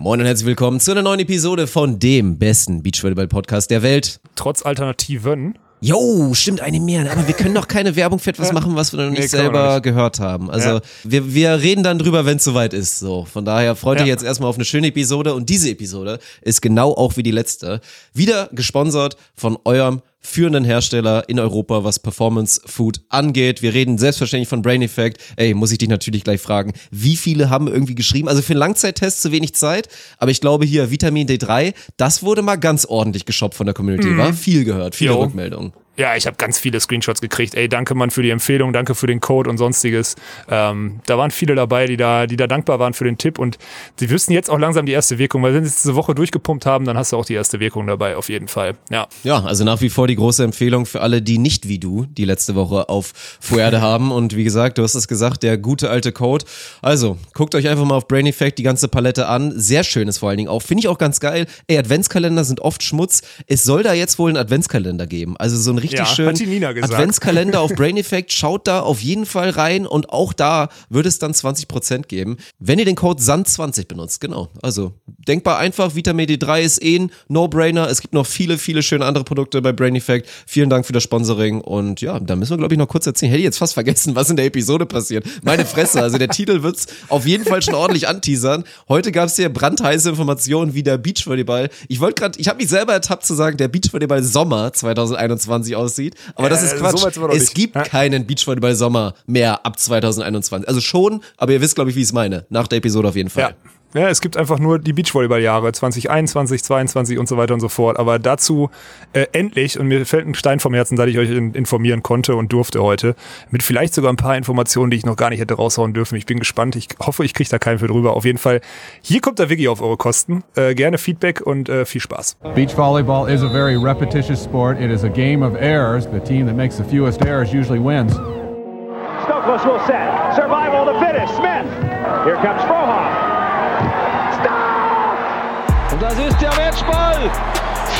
Moin und herzlich willkommen zu einer neuen Episode von dem besten Beachvolleyball-Podcast der Welt. Trotz Alternativen. Jo, stimmt eine mehr, aber wir können doch keine Werbung für etwas machen, was wir noch nicht nee, selber nicht. gehört haben. Also ja. wir, wir reden dann drüber, wenn es soweit ist. So, von daher freut ja. euch jetzt erstmal auf eine schöne Episode und diese Episode ist genau auch wie die letzte wieder gesponsert von eurem führenden Hersteller in Europa, was Performance Food angeht. Wir reden selbstverständlich von Brain Effect. Ey, muss ich dich natürlich gleich fragen, wie viele haben irgendwie geschrieben? Also für einen Langzeittest zu wenig Zeit, aber ich glaube hier Vitamin D3, das wurde mal ganz ordentlich geshoppt von der Community, mhm. war viel gehört, viele jo. Rückmeldungen. Ja, ich habe ganz viele Screenshots gekriegt. Ey, danke Mann für die Empfehlung, danke für den Code und sonstiges. Ähm, da waren viele dabei, die da, die da dankbar waren für den Tipp und sie wüssten jetzt auch langsam die erste Wirkung, weil wenn sie es diese Woche durchgepumpt haben, dann hast du auch die erste Wirkung dabei, auf jeden Fall. Ja. Ja, also nach wie vor die große Empfehlung für alle, die nicht wie du die letzte Woche auf Fuerde haben. Und wie gesagt, du hast es gesagt, der gute alte Code. Also, guckt euch einfach mal auf Brain Effect die ganze Palette an. Sehr schön ist vor allen Dingen auch. Finde ich auch ganz geil. Ey, Adventskalender sind oft Schmutz. Es soll da jetzt wohl einen Adventskalender geben. Also so ein richtig ja, schön Adventskalender auf Brain Effect. Schaut da auf jeden Fall rein und auch da wird es dann 20% geben, wenn ihr den Code SAND20 benutzt. Genau. Also denkbar einfach. Vitamin D3 ist eh ein No-Brainer. Es gibt noch viele, viele schöne andere Produkte bei Brain Effect. Vielen Dank für das Sponsoring und ja, da müssen wir glaube ich noch kurz erzählen. Hätte ich jetzt fast vergessen, was in der Episode passiert. Meine Fresse. Also der Titel wird's auf jeden Fall schon ordentlich anteasern. Heute gab es hier brandheiße Informationen wie der Beachvolleyball. Ich wollte gerade, ich habe mich selber ertappt zu sagen, der Beachvolleyball Sommer 2021 aussieht. Aber das ist Quatsch. So es gibt ja? keinen Beachvolleyball-Sommer mehr ab 2021. Also schon, aber ihr wisst, glaube ich, wie ich es meine. Nach der Episode auf jeden Fall. Ja. Ja, es gibt einfach nur die Beachvolleyball-Jahre 2021, 2022 und so weiter und so fort. Aber dazu äh, endlich, und mir fällt ein Stein vom Herzen, dass ich euch in, informieren konnte und durfte heute, mit vielleicht sogar ein paar Informationen, die ich noch gar nicht hätte raushauen dürfen. Ich bin gespannt. Ich hoffe, ich kriege da keinen für drüber. Auf jeden Fall, hier kommt der Wiki auf eure Kosten. Äh, gerne Feedback und äh, viel Spaß. Beach volleyball is a very repetitious sport. It is a game of errors. The team that makes the fewest errors usually wins. Stokos will set. Survival to finish. Smith. Here comes Frohoff. Das ist der Matchball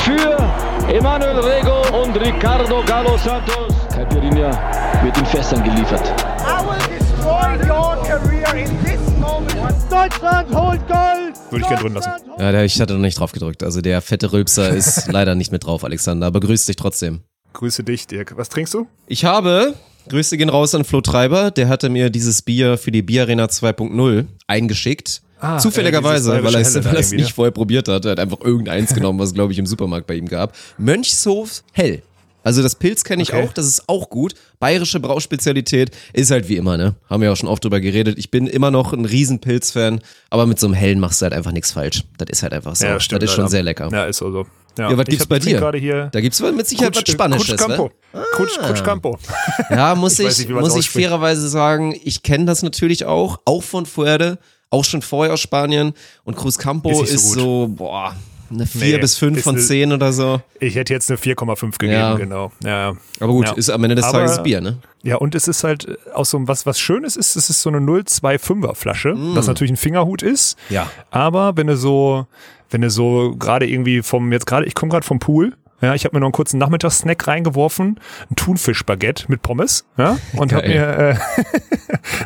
für Emanuel Rego und Ricardo Galo Santos. Caipirinha wird in Fässern geliefert. I will destroy your career in this moment. Deutschland holt Gold! Würde ich gerne drin lassen. Ja, ich hatte noch nicht drauf gedrückt. Also der fette Rülpser ist leider nicht mit drauf, Alexander. Aber grüß dich trotzdem. Grüße dich, Dirk. Was trinkst du? Ich habe Grüße gehen raus an Flo Treiber. Der hatte mir dieses Bier für die Bierarena 2.0 eingeschickt. Ah, Zufälligerweise, weil er es, es nicht vorher probiert hat. Er hat einfach irgendeins genommen, was glaube ich im Supermarkt bei ihm gab. Mönchshof Hell. Also das Pilz kenne ich okay. auch, das ist auch gut. Bayerische Brauspezialität ist halt wie immer, ne? Haben wir auch schon oft drüber geredet. Ich bin immer noch ein riesen Pilz-Fan, aber mit so einem Hellen machst du halt einfach nichts falsch. Das ist halt einfach so. Ja, stimmt, das ist schon sehr lecker. Ja, ist so. so. Ja, ja was gibt's bei dir? Da gibt's mit Sicherheit Kutsch, was Spanisches, Kutsch Campo. Ah. Kutsch, Kutsch Campo. Ja, muss ich, ich nicht, muss ich fairerweise sagen, ich kenne das natürlich auch, auch von Fuerde auch schon vorher aus Spanien. Und Cruz Campo ist, ist so, so, boah, eine 4 nee, bis 5 von 10 oder so. Ich hätte jetzt eine 4,5 gegeben, ja. genau. Ja. Aber gut, ja. ist am Ende des Aber, Tages Bier, ne? Ja, und es ist halt auch so was, was Schönes ist, es ist so eine 025er Flasche, mm. was natürlich ein Fingerhut ist. Ja. Aber wenn du so, wenn du so gerade irgendwie vom, jetzt gerade, ich komme gerade vom Pool, ja, ich habe mir noch einen kurzen Nachmittagssnack reingeworfen, ein Thunfischbaguette mit Pommes, ja, und habe mir äh,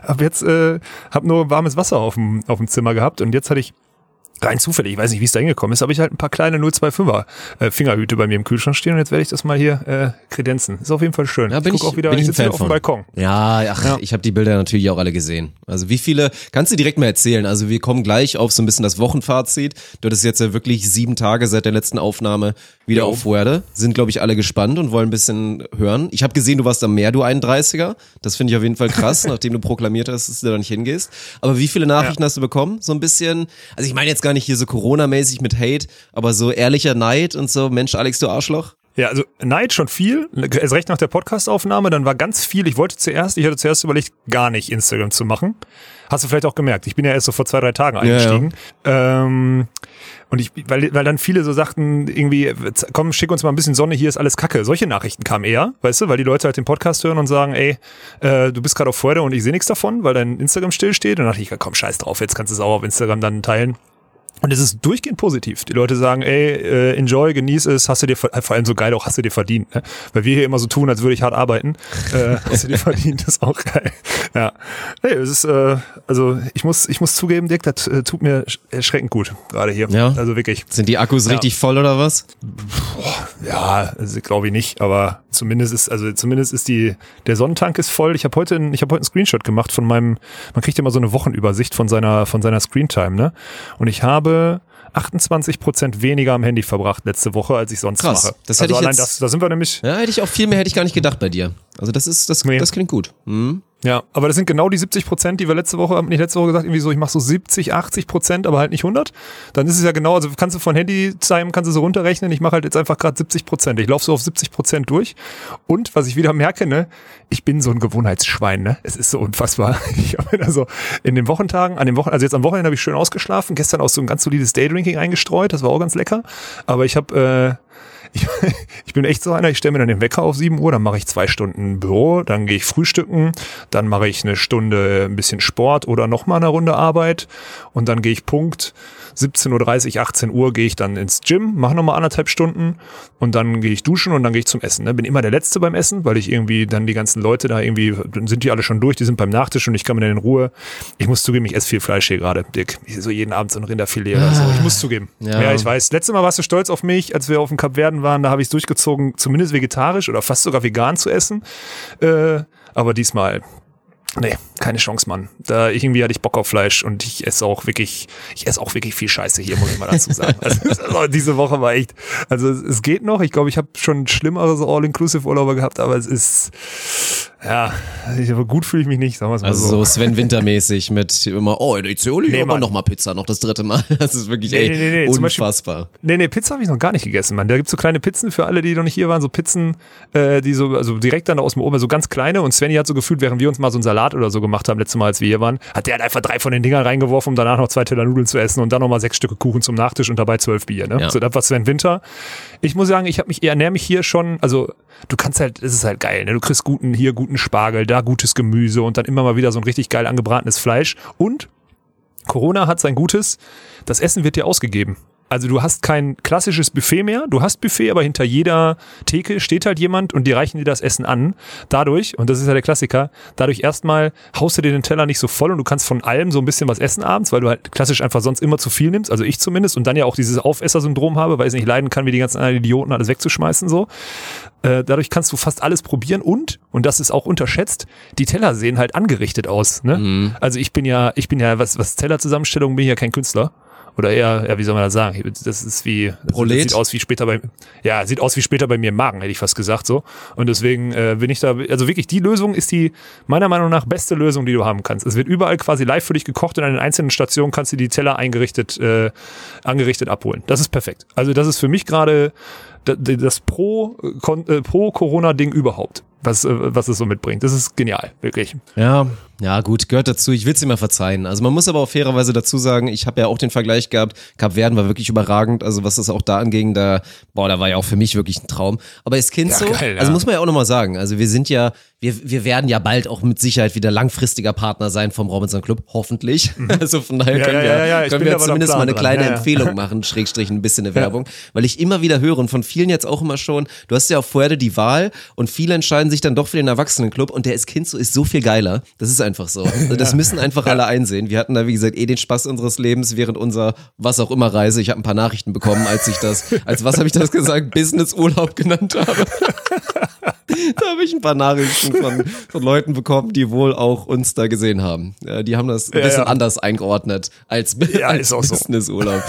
hab jetzt äh, hab nur warmes Wasser auf dem auf dem Zimmer gehabt und jetzt hatte ich rein zufällig, ich weiß nicht, wie es da hingekommen ist, aber ich halt ein paar kleine 025er äh, Fingerhüte bei mir im Kühlschrank stehen und jetzt werde ich das mal hier äh, kredenzen. Ist auf jeden Fall schön. Ja, bin ich, ich auch wieder, bin ich, ich sitze auf dem Balkon. Ja, ach, ja. ich habe die Bilder natürlich auch alle gesehen. Also wie viele, kannst du direkt mal erzählen, also wir kommen gleich auf so ein bisschen das Wochenfazit. Du hattest jetzt ja wirklich sieben Tage seit der letzten Aufnahme wieder jo. auf Fuerde. Sind, glaube ich, alle gespannt und wollen ein bisschen hören. Ich habe gesehen, du warst am Meer, du 31er. Das finde ich auf jeden Fall krass, nachdem du proklamiert hast, dass du da nicht hingehst. Aber wie viele Nachrichten ja. hast du bekommen? So ein bisschen, also ich meine jetzt gar nicht hier so Corona-mäßig mit Hate, aber so ehrlicher Neid und so, Mensch, Alex, du Arschloch. Ja, also Neid schon viel. Erst recht nach der Podcastaufnahme, dann war ganz viel. Ich wollte zuerst, ich hatte zuerst überlegt, gar nicht Instagram zu machen. Hast du vielleicht auch gemerkt. Ich bin ja erst so vor zwei, drei Tagen eingestiegen. Ja, ja. Ähm, und ich, weil, weil dann viele so sagten, irgendwie, komm, schick uns mal ein bisschen Sonne, hier ist alles Kacke. Solche Nachrichten kamen eher, weißt du, weil die Leute halt den Podcast hören und sagen, ey, äh, du bist gerade auf Freude und ich sehe nichts davon, weil dein Instagram stillsteht. Und dann dachte ich, komm, scheiß drauf, jetzt kannst du es auch auf Instagram dann teilen. Und es ist durchgehend positiv. Die Leute sagen, ey, äh, enjoy, genieß es, hast du dir, vor allem so geil auch, hast du dir verdient. Ne? Weil wir hier immer so tun, als würde ich hart arbeiten. Äh, hast du dir verdient, ist auch geil. Ja. Nee, es ist, äh, also ich muss, ich muss zugeben, Dirk, das äh, tut mir erschreckend gut, gerade hier. Ja. Also wirklich. Sind die Akkus Ja. richtig voll oder was? Ja, also glaube ich nicht, aber zumindest ist, also zumindest ist die, der Sonnentank ist voll. Ich habe heute, ein- ich habe heute einen Screenshot gemacht von meinem, man kriegt ja immer so eine Wochenübersicht von seiner, von seiner Screentime, ne? Und ich habe 28 Prozent weniger am Handy verbracht letzte Woche, als ich sonst Krass. mache. Das also hätte ich allein jetzt- das, da sind wir nämlich, Ja, hätte ich auch viel mehr hätte ich gar nicht gedacht bei dir. Also das ist, das, Nee. das klingt gut. Hm? Ja, aber das sind genau die 70 Prozent, die wir letzte Woche, nicht letzte Woche gesagt, irgendwie so, ich mache so 70, 80 Prozent, aber halt nicht 100. Dann ist es ja genau, also kannst du von Handy-Time, kannst du so runterrechnen, ich mache halt jetzt einfach gerade 70 Prozent. Ich laufe so auf 70 Prozent durch. Und was ich wieder merke, ne, ich bin so ein Gewohnheitsschwein, ne? Es ist so unfassbar. Ich habe also in den Wochentagen, an den Wochen, also jetzt am Wochenende habe ich schön ausgeschlafen, gestern auch so ein ganz solides Daydrinking eingestreut, das war auch ganz lecker. Aber ich habe äh, ich, ich bin echt so einer, ich stelle mir dann den Wecker auf 7 Uhr, dann mache ich zwei Stunden Büro, dann gehe ich frühstücken, dann mache ich eine Stunde ein bisschen Sport oder nochmal eine Runde Arbeit und dann gehe ich Punkt 17.30 Uhr, 18 Uhr gehe ich dann ins Gym, mache nochmal anderthalb Stunden und dann gehe ich duschen und dann gehe ich zum Essen. Ne? Bin immer der Letzte beim Essen, weil ich irgendwie dann die ganzen Leute da irgendwie, dann sind die alle schon durch, die sind beim Nachtisch und ich kann mir dann in Ruhe. Ich muss zugeben, ich esse viel Fleisch hier gerade, Dick. Ich so jeden Abend so ein Rinderfilet oder so. Ich muss zugeben. Ja. ja, ich weiß. Letztes Mal warst du stolz auf mich, als wir auf dem Kap Verden waren, da habe ich es durchgezogen, zumindest vegetarisch oder fast sogar vegan zu essen. Äh, aber diesmal, nee, keine Chance, Mann. Da irgendwie hatte ich Bock auf Fleisch und ich esse auch wirklich, ich esse auch wirklich viel Scheiße hier, muss ich mal dazu sagen. Also, also diese Woche war echt, also es, geht noch. Ich glaube, ich habe schon schlimmere so All-Inclusive-Urlaube gehabt, aber es ist, ja, ich, aber gut fühle ich mich nicht, sagen wir es mal Also so. so Sven Winter-mäßig mit immer, oh, in Izioli Nee, Mann. noch mal Pizza, noch das dritte Mal. Das ist wirklich, Nee, ey, nee, nee, zum Beispiel- unfassbar. Nee, nee, Pizza habe ich noch gar nicht gegessen, Mann. Da gibt's so kleine Pizzen für alle, die noch nicht hier waren, so Pizzen, äh, die so, also direkt dann aus dem Ofen, so ganz kleine. Und Svenny hat so gefühlt, während wir uns mal so einen Salat oder so gemacht haben, letztes Mal, als wir hier waren, hat der halt einfach drei von den Dingern reingeworfen, um danach noch zwei Teller Nudeln zu essen und dann nochmal sechs Stücke Kuchen zum Nachtisch und dabei zwölf Bier, ne? Ja. So, das war Sven Winter. Ich muss sagen, ich habe mich, ich ernähre mich hier schon, also du kannst halt, es ist halt geil, ne? Du kriegst guten, hier guten Spargel, da gutes Gemüse und dann immer mal wieder so ein richtig geil angebratenes Fleisch. Und Corona hat sein Gutes, das Essen wird dir ausgegeben. Also du hast kein klassisches Buffet mehr, du hast Buffet, aber hinter jeder Theke steht halt jemand und die reichen dir das Essen an. Dadurch, und das ist ja der Klassiker, dadurch erstmal haust du dir den Teller nicht so voll und du kannst von allem so ein bisschen was essen abends, weil du halt klassisch einfach sonst immer zu viel nimmst, also ich zumindest, und dann ja auch dieses Aufesser-Syndrom habe, weil ich es nicht leiden kann, wie die ganzen anderen Idioten alles wegzuschmeißen so. Äh, dadurch kannst du fast alles probieren und, und das ist auch unterschätzt, die Teller sehen halt angerichtet aus. Ne? Also ich bin ja, ich bin ja, was, was Tellerzusammenstellung bin ich ja kein Künstler. Oder eher, ja, wie soll man das sagen? Das ist wie, Prolet? sieht aus wie später bei, ja, sieht aus wie später bei mir im Magen, hätte ich fast gesagt, so. Und deswegen äh, bin ich da, also wirklich, die Lösung ist die, meiner Meinung nach, beste Lösung, die du haben kannst. Es wird überall quasi live für dich gekocht und an den einzelnen Stationen kannst du die Teller eingerichtet, äh, angerichtet abholen. Das ist perfekt. Also das ist für mich gerade da- das Pro, äh, Pro-Corona-Ding überhaupt, was, äh, was es so mitbringt. Das ist genial, wirklich. Ja, ja, gut, gehört dazu. Ich will es immer verzeihen. Also man muss aber auch fairerweise dazu sagen, ich habe ja auch den Vergleich gehabt, Cap Verden war wirklich überragend. Also was das auch da anging, da, boah, da war ja auch für mich wirklich ein Traum. Aber ist Kind Ja, so? geil, ja. Also muss man ja auch nochmal sagen. Also wir sind ja, wir, wir werden ja bald auch mit Sicherheit wieder langfristiger Partner sein vom Robinson Club, hoffentlich. Also von daher Mhm. Ja, können wir, können wir zumindest mal eine kleine. Empfehlung machen, Schrägstrich ein bisschen eine Werbung. Weil ich immer wieder höre und von vielen jetzt auch immer schon, du hast ja auf Fuerte die Wahl und viele entscheiden sich dann doch für den Erwachsenenclub und der ist Kind so ist so viel geiler. Das ist einfach so. Also das müssen einfach alle einsehen. Wir hatten da, wie gesagt, eh den Spaß unseres Lebens während unserer was auch immer Reise. Ich habe ein paar Nachrichten bekommen, als ich das, als was habe ich das gesagt, Business-Urlaub genannt habe. da habe ich ein paar Nachrichten von, von Leuten bekommen, die wohl auch uns da gesehen haben. Äh, die haben das ein Ja, bisschen ja. anders eingeordnet als, Ja, als ist auch so. Businessurlaub.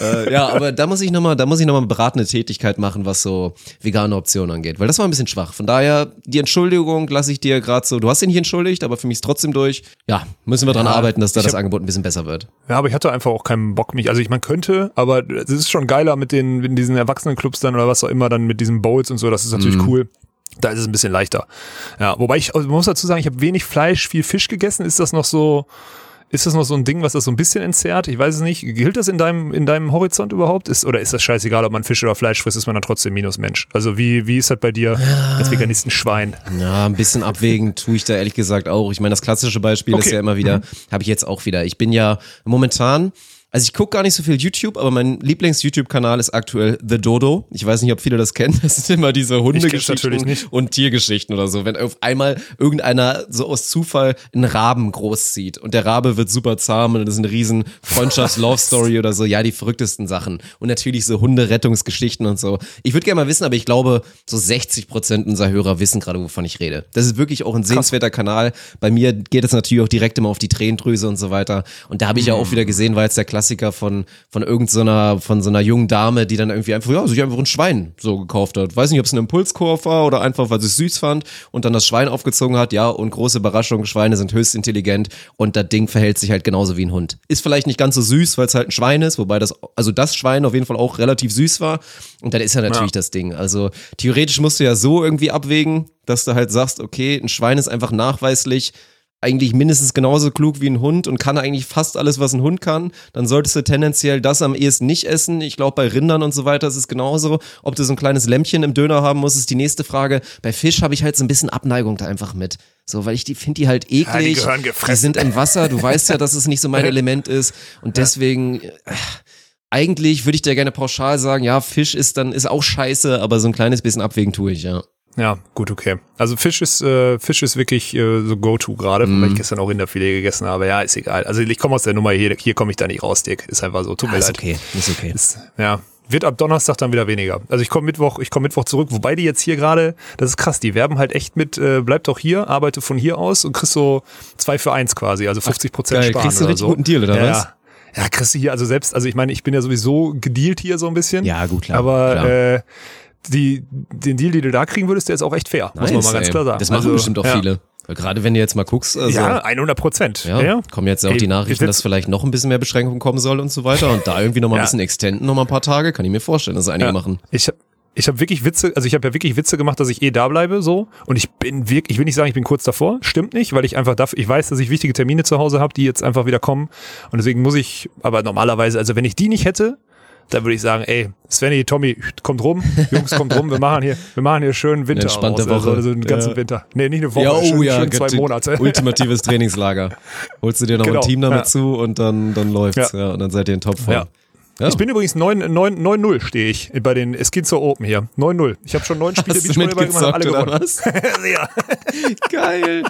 äh, ja, aber da muss ich nochmal, da muss ich noch mal eine beratende Tätigkeit machen, was so vegane Optionen angeht, weil das war ein bisschen schwach. Von daher, die Entschuldigung lasse ich dir gerade so, du hast ihn nicht entschuldigt, aber für mich ist trotzdem durch. Ja, müssen wir dran arbeiten, dass da das hab- Angebot ein bisschen besser wird. Ja, aber ich hatte einfach auch keinen Bock mich. Also ich man könnte, aber es ist schon geiler mit den mit diesen Erwachsenenclubs dann oder was auch immer dann mit diesen Bowls und so. Das ist natürlich cool. Da ist es ein bisschen leichter. Ja, wobei ich, also man muss dazu sagen, ich habe wenig Fleisch, viel Fisch gegessen. Ist das noch so? Ist das noch so ein Ding, was das so ein bisschen entzerrt? Ich weiß es nicht. Gilt das in deinem, in deinem Horizont überhaupt? Ist, oder ist das scheißegal, ob man Fisch oder Fleisch frisst, ist man dann trotzdem Minusmensch? Also wie, wie ist das bei dir als Veganistenschwein? Ja, ein bisschen abwägen tue ich da ehrlich gesagt auch. Ich meine, das klassische Beispiel ist Okay. ja immer wieder, habe ich jetzt auch wieder. Ich bin ja momentan, Also ich gucke gar nicht so viel YouTube, aber mein Lieblings-YouTube-Kanal ist aktuell The Dodo. Ich weiß nicht, ob viele das kennen. Das sind immer diese Hundegeschichten und Tiergeschichten oder so. Wenn auf einmal irgendeiner so aus Zufall einen Raben großzieht und der Rabe wird super zahm und das ist eine riesen Freundschafts-Love-Story oder so. Ja, die verrücktesten Sachen. Und natürlich so Hunderettungsgeschichten und so. Ich würde gerne mal wissen, aber ich glaube, so 60 Prozent unserer Hörer wissen gerade, wovon ich rede. Das ist wirklich auch ein sehenswerter Kanal. Bei mir geht es natürlich auch direkt immer auf die Tränendrüse und so weiter. Und da habe ich ja auch wieder gesehen, weil es der Klassiker von, von irgendeiner, so von so einer jungen Dame, die dann irgendwie einfach, ja, sich einfach ein Schwein so gekauft hat. Weiß nicht, ob es ein Impulskauf war oder einfach, weil sie es süß fand und dann das Schwein aufgezogen hat. Ja, und große Überraschung, Schweine sind höchst intelligent und das Ding verhält sich halt genauso wie ein Hund. Ist vielleicht nicht ganz so süß, weil es halt ein Schwein ist, wobei das, also das Schwein auf jeden Fall auch relativ süß war. Und dann ist ja natürlich ja. das Ding. Also theoretisch musst du ja so irgendwie abwägen, dass du halt sagst, okay, ein Schwein ist einfach nachweislich eigentlich mindestens genauso klug wie ein Hund und kann eigentlich fast alles, was ein Hund kann, dann solltest du tendenziell das am ehesten nicht essen. Ich glaube, bei Rindern und so weiter ist es genauso. Ob du so ein kleines Lämpchen im Döner haben musst, ist die nächste Frage. Bei Fisch habe ich halt so ein bisschen Abneigung da einfach mit. So, weil ich die finde die halt eklig. Ja, die, die, sind im Wasser. Du weißt ja, dass es nicht so mein Element ist. Und deswegen, äh, eigentlich würde ich dir gerne pauschal sagen, ja, Fisch ist dann, ist auch scheiße, aber so ein kleines bisschen abwägen tue ich, ja. Ja, gut, okay. Also Fisch ist, äh, Fisch ist wirklich äh, so Go-To gerade, mm. weil ich gestern auch Rinderfilet gegessen habe. Ja, ist egal. Also ich komme aus der Nummer hier, hier komme ich da nicht raus, Dick. Ist einfach so, tut ah, mir ist leid. okay, ist okay. Ist, ja, wird ab Donnerstag dann wieder weniger. Also ich komme Mittwoch, ich komme Mittwoch zurück, wobei die jetzt hier gerade, das ist krass, die werben halt echt mit, äh, bleib doch hier, arbeite von hier aus und kriegst so zwei für eins quasi, also 50 Prozent sparen Kriegst du einen richtig so. guten Deal, oder ja, was? Ja, kriegst du hier, also selbst, also ich meine, ich bin ja sowieso gedealt hier so ein bisschen. Ja, gut, klar. Aber klar. Äh, die, den Deal, den du da kriegen würdest, der ist auch echt fair, nice, muss man mal ganz ey. klar sagen. Das machen also, bestimmt auch ja. viele. Gerade wenn du jetzt mal guckst. Also, ja, 100 Prozent. Ja, ja, kommen jetzt auch die Nachrichten, dass vielleicht noch ein bisschen mehr Beschränkungen kommen soll und so weiter. Und da irgendwie noch mal ein Ja. bisschen extenden, noch mal ein paar Tage, kann ich mir vorstellen, dass einige Ja. machen. Ich habe ich hab wirklich Witze, also ich habe ja wirklich Witze gemacht, dass ich eh da bleibe so und ich bin wirklich, ich will nicht sagen, ich bin kurz davor, stimmt nicht, weil ich einfach dafür, ich weiß, dass ich wichtige Termine zu Hause habe, die jetzt einfach wieder kommen und deswegen muss ich, aber normalerweise, also wenn ich die nicht hätte, dann würde ich sagen, ey, Svenny, Tommy, kommt rum, Jungs, kommt rum, wir machen hier, wir machen hier schön Winter Eine entspannte raus, also, Woche. also einen ganzen Ja. Winter. Nee, nicht eine Woche, Ja, oh schön, ja, schön zwei Monate. Ultimatives Trainingslager. Holst du dir noch Genau, ein Team damit ja. zu und dann, dann läuft's, ja. Ja. Und dann seid ihr in Topform. Ja. Ja. Ich bin übrigens 9 9 9-0 stehe ich bei den Skinzer Open hier. 9-0. Ich habe schon neun Spiele Hast Beachvolleyball gemacht, mitgezockt alle gewonnen. was? ja. Geil.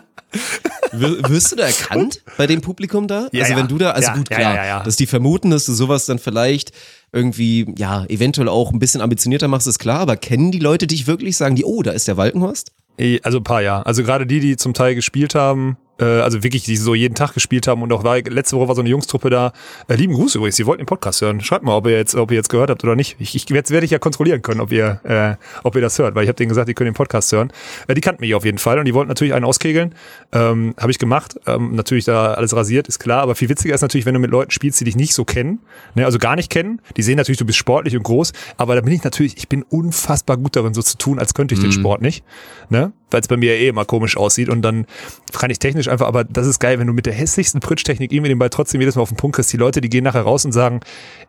Wir- Wirst du da erkannt bei dem Publikum da? Ja, also wenn du da, also Ja, gut, klar, dass die vermuten, dass du sowas dann vielleicht irgendwie, ja, eventuell auch ein bisschen ambitionierter machst, ist klar, aber kennen die Leute dich wirklich? Sagen die, oh, da ist der Walkenhorst? Eh, Also ein paar, ja. Also gerade die, die zum Teil gespielt haben, also wirklich, die so jeden Tag gespielt haben und auch war, letzte Woche war so eine Jungstruppe da. Äh, lieben Gruß übrigens, die wollten den Podcast hören. Schreibt mal, ob ihr jetzt, ob ihr jetzt gehört habt oder nicht. Ich, ich jetzt werde ich ja kontrollieren können, ob ihr, äh, ob ihr das hört, weil ich habe denen gesagt, die können den Podcast hören. Äh, die kannten mich auf jeden Fall und die wollten natürlich einen auskegeln. Ähm, habe ich gemacht. Ähm, natürlich da alles rasiert, ist klar. Aber viel witziger ist natürlich, wenn du mit Leuten spielst, die dich nicht so kennen, ne, also gar nicht kennen. Die sehen natürlich, du bist sportlich und groß, aber da bin ich natürlich, ich bin unfassbar gut darin, so zu tun, als könnte ich den Sport nicht, ne? Weil es bei mir eh immer komisch aussieht und dann kann ich technisch einfach, aber das ist geil, wenn du mit der hässlichsten Pritsch-Technik irgendwie den Ball trotzdem jedes Mal auf den Punkt kriegst. Die Leute, die gehen nachher raus und sagen,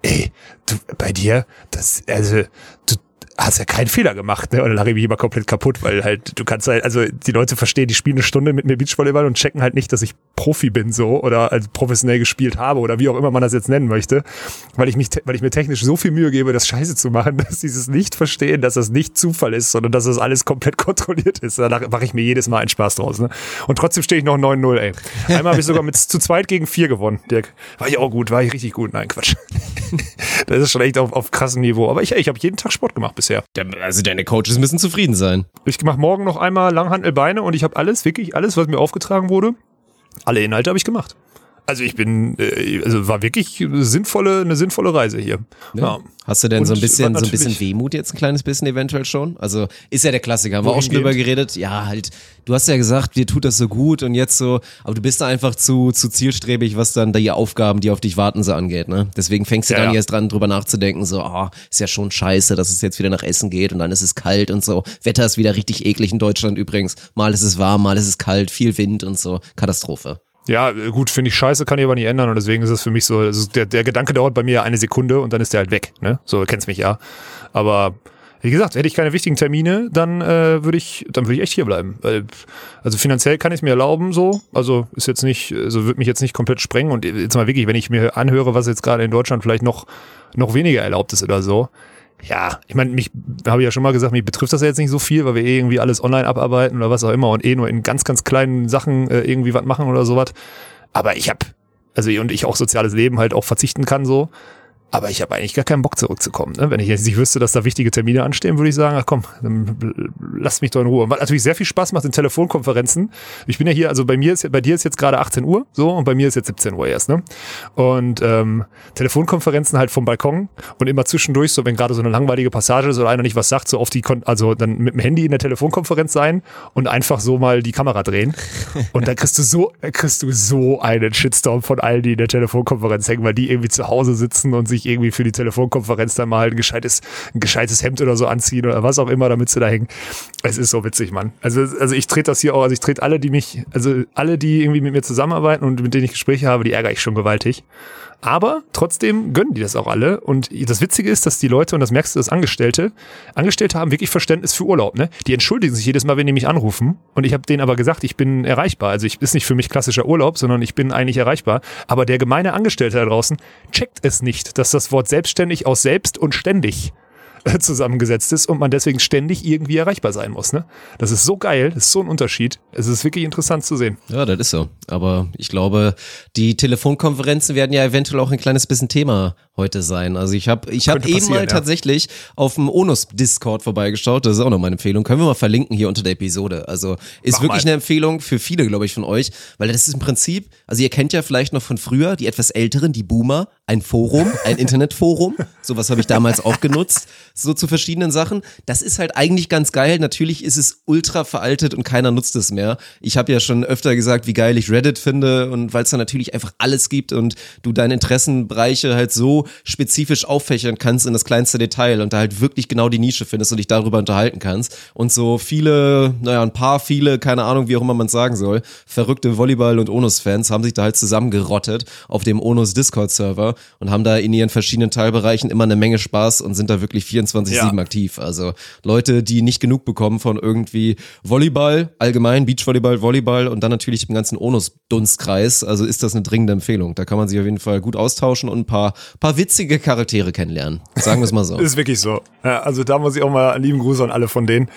ey, du, bei dir, das, also, du hast ja keinen Fehler gemacht, ne? Und dann lache ich mich immer komplett kaputt, weil halt, du kannst halt, also die Leute verstehen, die spielen eine Stunde mit mir Beachvolleyball und checken halt nicht, dass ich Profi bin so oder als professionell gespielt habe oder wie auch immer man das jetzt nennen möchte, weil ich mich, weil ich mir technisch so viel Mühe gebe, das Scheiße zu machen, dass dieses nicht verstehen, dass das nicht Zufall ist, sondern dass das alles komplett kontrolliert ist. Da mache ich mir jedes Mal einen Spaß draus, ne? Und trotzdem stehe ich noch 9-0, ey. Einmal habe ich sogar mit zu zweit gegen vier gewonnen, Dirk. War ich auch gut, war ich richtig gut. Nein, Quatsch. das ist schon echt auf, auf krassem Niveau. Aber ich, ich habe jeden Tag Sport gemacht bisher. Ja, Also deine Coaches müssen zufrieden sein. Ich mache morgen noch einmal Langhantel Beine und ich habe alles, wirklich alles, was mir aufgetragen wurde. Alle Inhalte habe ich gemacht. Also ich bin, äh, also war wirklich sinnvolle, eine sinnvolle Reise hier. Ja. Hast du denn Und so ein bisschen, so ein bisschen Wehmut jetzt ein kleines bisschen eventuell schon? Also ist ja der Klassiker, haben wir auch schon drüber geredet. Ja, halt, du hast ja gesagt, dir tut das so gut und jetzt so, aber du bist da einfach zu, zu zielstrebig, was dann die Aufgaben, die auf dich warten, so angeht, ne? Deswegen fängst du Ja, dann ja. erst dran, drüber nachzudenken, so, ah, ist ja schon scheiße, dass es jetzt wieder nach Essen geht und dann ist es kalt und so. Wetter ist wieder richtig eklig in Deutschland übrigens. Mal ist es warm, mal ist es kalt, viel Wind und so. Katastrophe. Ja, gut, finde ich scheiße, kann ich aber nicht ändern und deswegen ist es für mich so, also der, der Gedanke dauert bei mir eine Sekunde und dann ist der halt weg, ne? So, kennst mich ja. Aber wie gesagt, hätte ich keine wichtigen Termine, dann äh, würde ich, dann würde ich echt hier bleiben. Weil, also finanziell kann ich es mir erlauben, so. Also ist jetzt nicht, also wird mich jetzt nicht komplett sprengen. Und jetzt mal wirklich, wenn ich mir anhöre, was jetzt gerade in Deutschland vielleicht noch noch weniger erlaubt ist oder so. Ja, ich meine, mich habe ich ja schon mal gesagt, mich betrifft das ja jetzt nicht so viel, weil wir eh irgendwie alles online abarbeiten oder was auch immer und eh nur in ganz, ganz kleinen Sachen äh, irgendwie was machen oder sowas. Aber ich habe, also und ich auch soziales Leben halt auch verzichten kann so. Aber ich habe eigentlich gar keinen Bock zurückzukommen. Ne? Wenn ich jetzt nicht wüsste, dass da wichtige Termine anstehen, würde ich sagen, ach komm, dann lass mich doch in Ruhe. Was natürlich sehr viel Spaß macht in Telefonkonferenzen. Ich bin ja hier, also bei mir ist bei dir ist jetzt gerade 18 Uhr, so und bei mir ist jetzt 17 Uhr erst. Ne? Und ähm, Telefonkonferenzen halt vom Balkon und immer zwischendurch, so wenn gerade so eine langweilige Passage ist oder einer nicht was sagt, so auf die, Kon also dann mit dem Handy in der Telefonkonferenz sein und einfach so mal die Kamera drehen. Und dann kriegst du so, kriegst du so einen Shitstorm von allen, die in der Telefonkonferenz hängen, weil die irgendwie zu Hause sitzen und sich irgendwie für die Telefonkonferenz dann mal ein gescheites, ein gescheites Hemd oder so anziehen oder was auch immer, damit sie da hängen. Es ist so witzig, Mann. Also, also ich trete das hier auch, also ich trete alle, die mich, also alle, die irgendwie mit mir zusammenarbeiten und mit denen ich Gespräche habe, die ärgere ich schon gewaltig. Aber trotzdem gönnen die das auch alle. Und das Witzige ist, dass die Leute, und das merkst du, das Angestellte, Angestellte haben wirklich Verständnis für Urlaub. Ne? Die entschuldigen sich jedes Mal, wenn die mich anrufen. Und ich habe denen aber gesagt, ich bin erreichbar. Also ich ist nicht für mich klassischer Urlaub, sondern ich bin eigentlich erreichbar. Aber der gemeine Angestellte da draußen checkt es nicht, dass das Wort selbstständig aus selbst und ständig zusammengesetzt ist und man deswegen ständig irgendwie erreichbar sein muss. Ne? Das ist so geil, das ist so ein Unterschied. Es ist wirklich interessant zu sehen. Ja, das ist so. Aber ich glaube, die Telefonkonferenzen werden ja eventuell auch ein kleines bisschen Thema heute sein. Also ich habe ich hab eben mal ja. tatsächlich auf dem Onus Discord vorbeigeschaut. Das ist auch noch meine Empfehlung. Können wir mal verlinken hier unter der Episode. Also ist Mach wirklich mal. eine Empfehlung für viele, glaube ich, von euch, weil das ist im Prinzip, also ihr kennt ja vielleicht noch von früher die etwas älteren, die Boomer, ein Forum, ein Internetforum. Sowas habe ich damals auch genutzt, so zu verschiedenen Sachen. Das ist halt eigentlich ganz geil. Natürlich ist es ultra veraltet und keiner nutzt es mehr. Ich habe ja schon öfter gesagt, wie geil ich Reddit finde und weil es da natürlich einfach alles gibt und du deine Interessenbereiche halt so spezifisch auffächern kannst in das kleinste Detail und da halt wirklich genau die Nische findest und dich darüber unterhalten kannst. Und so viele, naja, ein paar, viele, keine Ahnung, wie auch immer man es sagen soll, verrückte Volleyball- und Onus-Fans haben sich da halt zusammengerottet auf dem Onus Discord-Server und haben da in ihren verschiedenen Teilbereichen immer eine Menge Spaß und sind da wirklich 24-7 ja. aktiv. Also Leute, die nicht genug bekommen von irgendwie Volleyball, allgemein Beachvolleyball, Volleyball und dann natürlich dem ganzen Onus-Dunstkreis. Also ist das eine dringende Empfehlung. Da kann man sich auf jeden Fall gut austauschen und ein paar, paar witzige Charaktere kennenlernen. Sagen wir es mal so. ist wirklich so. Ja, also da muss ich auch mal einen lieben Gruß an alle von denen.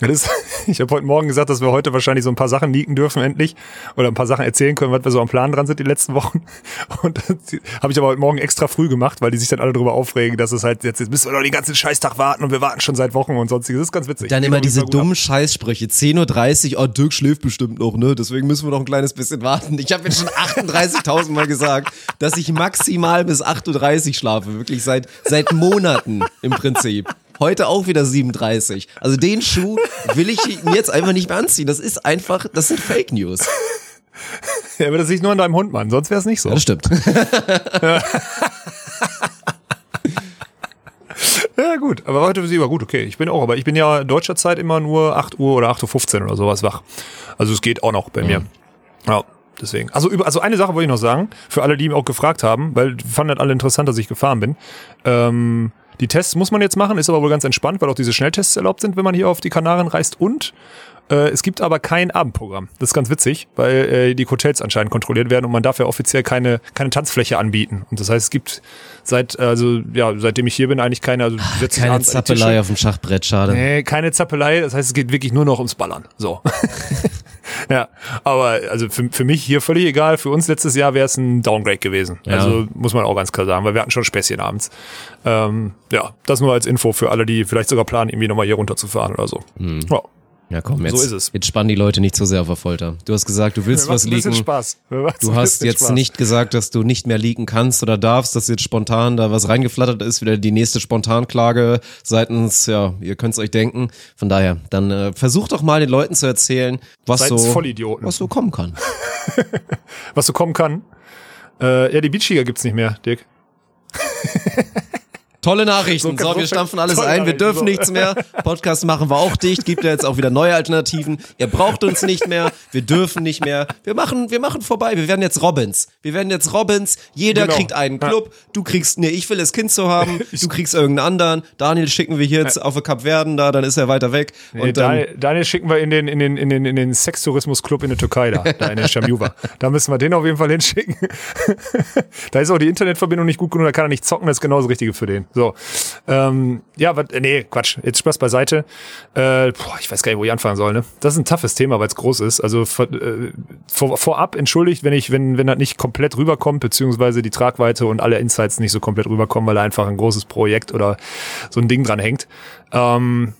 Ist, ich habe heute Morgen gesagt, dass wir heute wahrscheinlich so ein paar Sachen leaken dürfen endlich oder ein paar Sachen erzählen können, was wir so am Plan dran sind die letzten Wochen. Und das habe ich aber heute Morgen extra früh gemacht, weil die sich dann alle darüber aufregen, dass es halt jetzt, jetzt müssen wir doch den ganzen Scheißtag warten und wir warten schon seit Wochen und sonstiges. Das ist ganz witzig. Dann immer diese dummen Scheißsprüche. 10.30 Uhr, oh, Dirk schläft bestimmt noch, ne? Deswegen müssen wir noch ein kleines bisschen warten. Ich habe jetzt schon 38.000 Mal gesagt, dass ich maximal bis 8.30 Uhr schlafe. Wirklich seit, seit Monaten im Prinzip. Heute auch wieder 37. Also den Schuh will ich jetzt einfach nicht mehr anziehen. Das ist einfach, das sind Fake News. Ja, aber das liegt nur an deinem Hund, Mann. Sonst wäre es nicht so. Ja, das stimmt. ja, gut. Aber heute für sie war gut, okay. Ich bin auch, aber ich bin ja deutscher Zeit immer nur 8 Uhr oder 8.15 Uhr oder sowas wach. Also es geht auch noch bei mhm. mir. Ja. Deswegen. Also über, also eine Sache wollte ich noch sagen, für alle, die mich auch gefragt haben, weil fanden alle interessant, dass ich gefahren bin. Ähm, die Tests muss man jetzt machen, ist aber wohl ganz entspannt, weil auch diese Schnelltests erlaubt sind, wenn man hier auf die Kanaren reist. Und äh, es gibt aber kein Abendprogramm. Das ist ganz witzig, weil äh, die Hotels anscheinend kontrolliert werden und man darf ja offiziell keine, keine Tanzfläche anbieten. Und das heißt, es gibt seit, also ja, seitdem ich hier bin, eigentlich keine, also Ach, keine Zappelei auf dem Schachbrett, schade. Nee, keine Zappelei, das heißt, es geht wirklich nur noch ums Ballern. So. ja, aber also für, für mich hier völlig egal. Für uns letztes Jahr wäre es ein Downgrade gewesen. Ja. Also muss man auch ganz klar sagen, weil wir hatten schon Späßchen abends. Ähm, ja, das nur als Info für alle, die vielleicht sogar planen, irgendwie nochmal hier runterzufahren oder so. Mhm. Ja. Ja, komm, jetzt, so ist es. jetzt spannen die Leute nicht zu sehr auf der Folter. Du hast gesagt, du willst was leaken. Spaß. Du hast jetzt Spaß. nicht gesagt, dass du nicht mehr leaken kannst oder darfst, dass jetzt spontan da was reingeflattert ist, wieder die nächste Spontanklage seitens, ja, ihr könnt es euch denken. Von daher, dann äh, versuch doch mal den Leuten zu erzählen, was seitens so, Vollidioten. was so kommen kann. was so kommen kann? Äh, ja, die Beachliga gibt's nicht mehr, Dirk. Tolle Nachrichten. So, so wir stampfen alles ein. Wir dürfen so. nichts mehr. Podcast machen wir auch dicht. Gibt ja jetzt auch wieder neue Alternativen. Ihr braucht uns nicht mehr. Wir dürfen nicht mehr. Wir machen, wir machen vorbei. Wir werden jetzt Robins. Wir werden jetzt Robins. Jeder genau. kriegt einen Club. Du kriegst, nee, ich will das Kind zu haben. Du kriegst irgendeinen anderen. Daniel schicken wir hier jetzt auf Kap Verden da, dann ist er weiter weg. Nee, und dann, Daniel, Daniel, schicken wir in den, in den, in den, in den Sextourismus-Club in der Türkei da, da in den Shamuva. Da müssen wir den auf jeden Fall hinschicken. da ist auch die Internetverbindung nicht gut genug, da kann er nicht zocken, das ist genau das Richtige für den. So. Ähm, ja, wat, nee, Quatsch. Jetzt Spaß beiseite. Äh, boah, ich weiß gar nicht, wo ich anfangen soll. Ne? Das ist ein toughes Thema, weil es groß ist. Also vor, äh, vor, vorab entschuldigt, wenn ich, wenn, wenn das nicht komplett rüberkommt, beziehungsweise die Tragweite und alle Insights nicht so komplett rüberkommen, weil da einfach ein großes Projekt oder so ein Ding dran hängt. Ähm,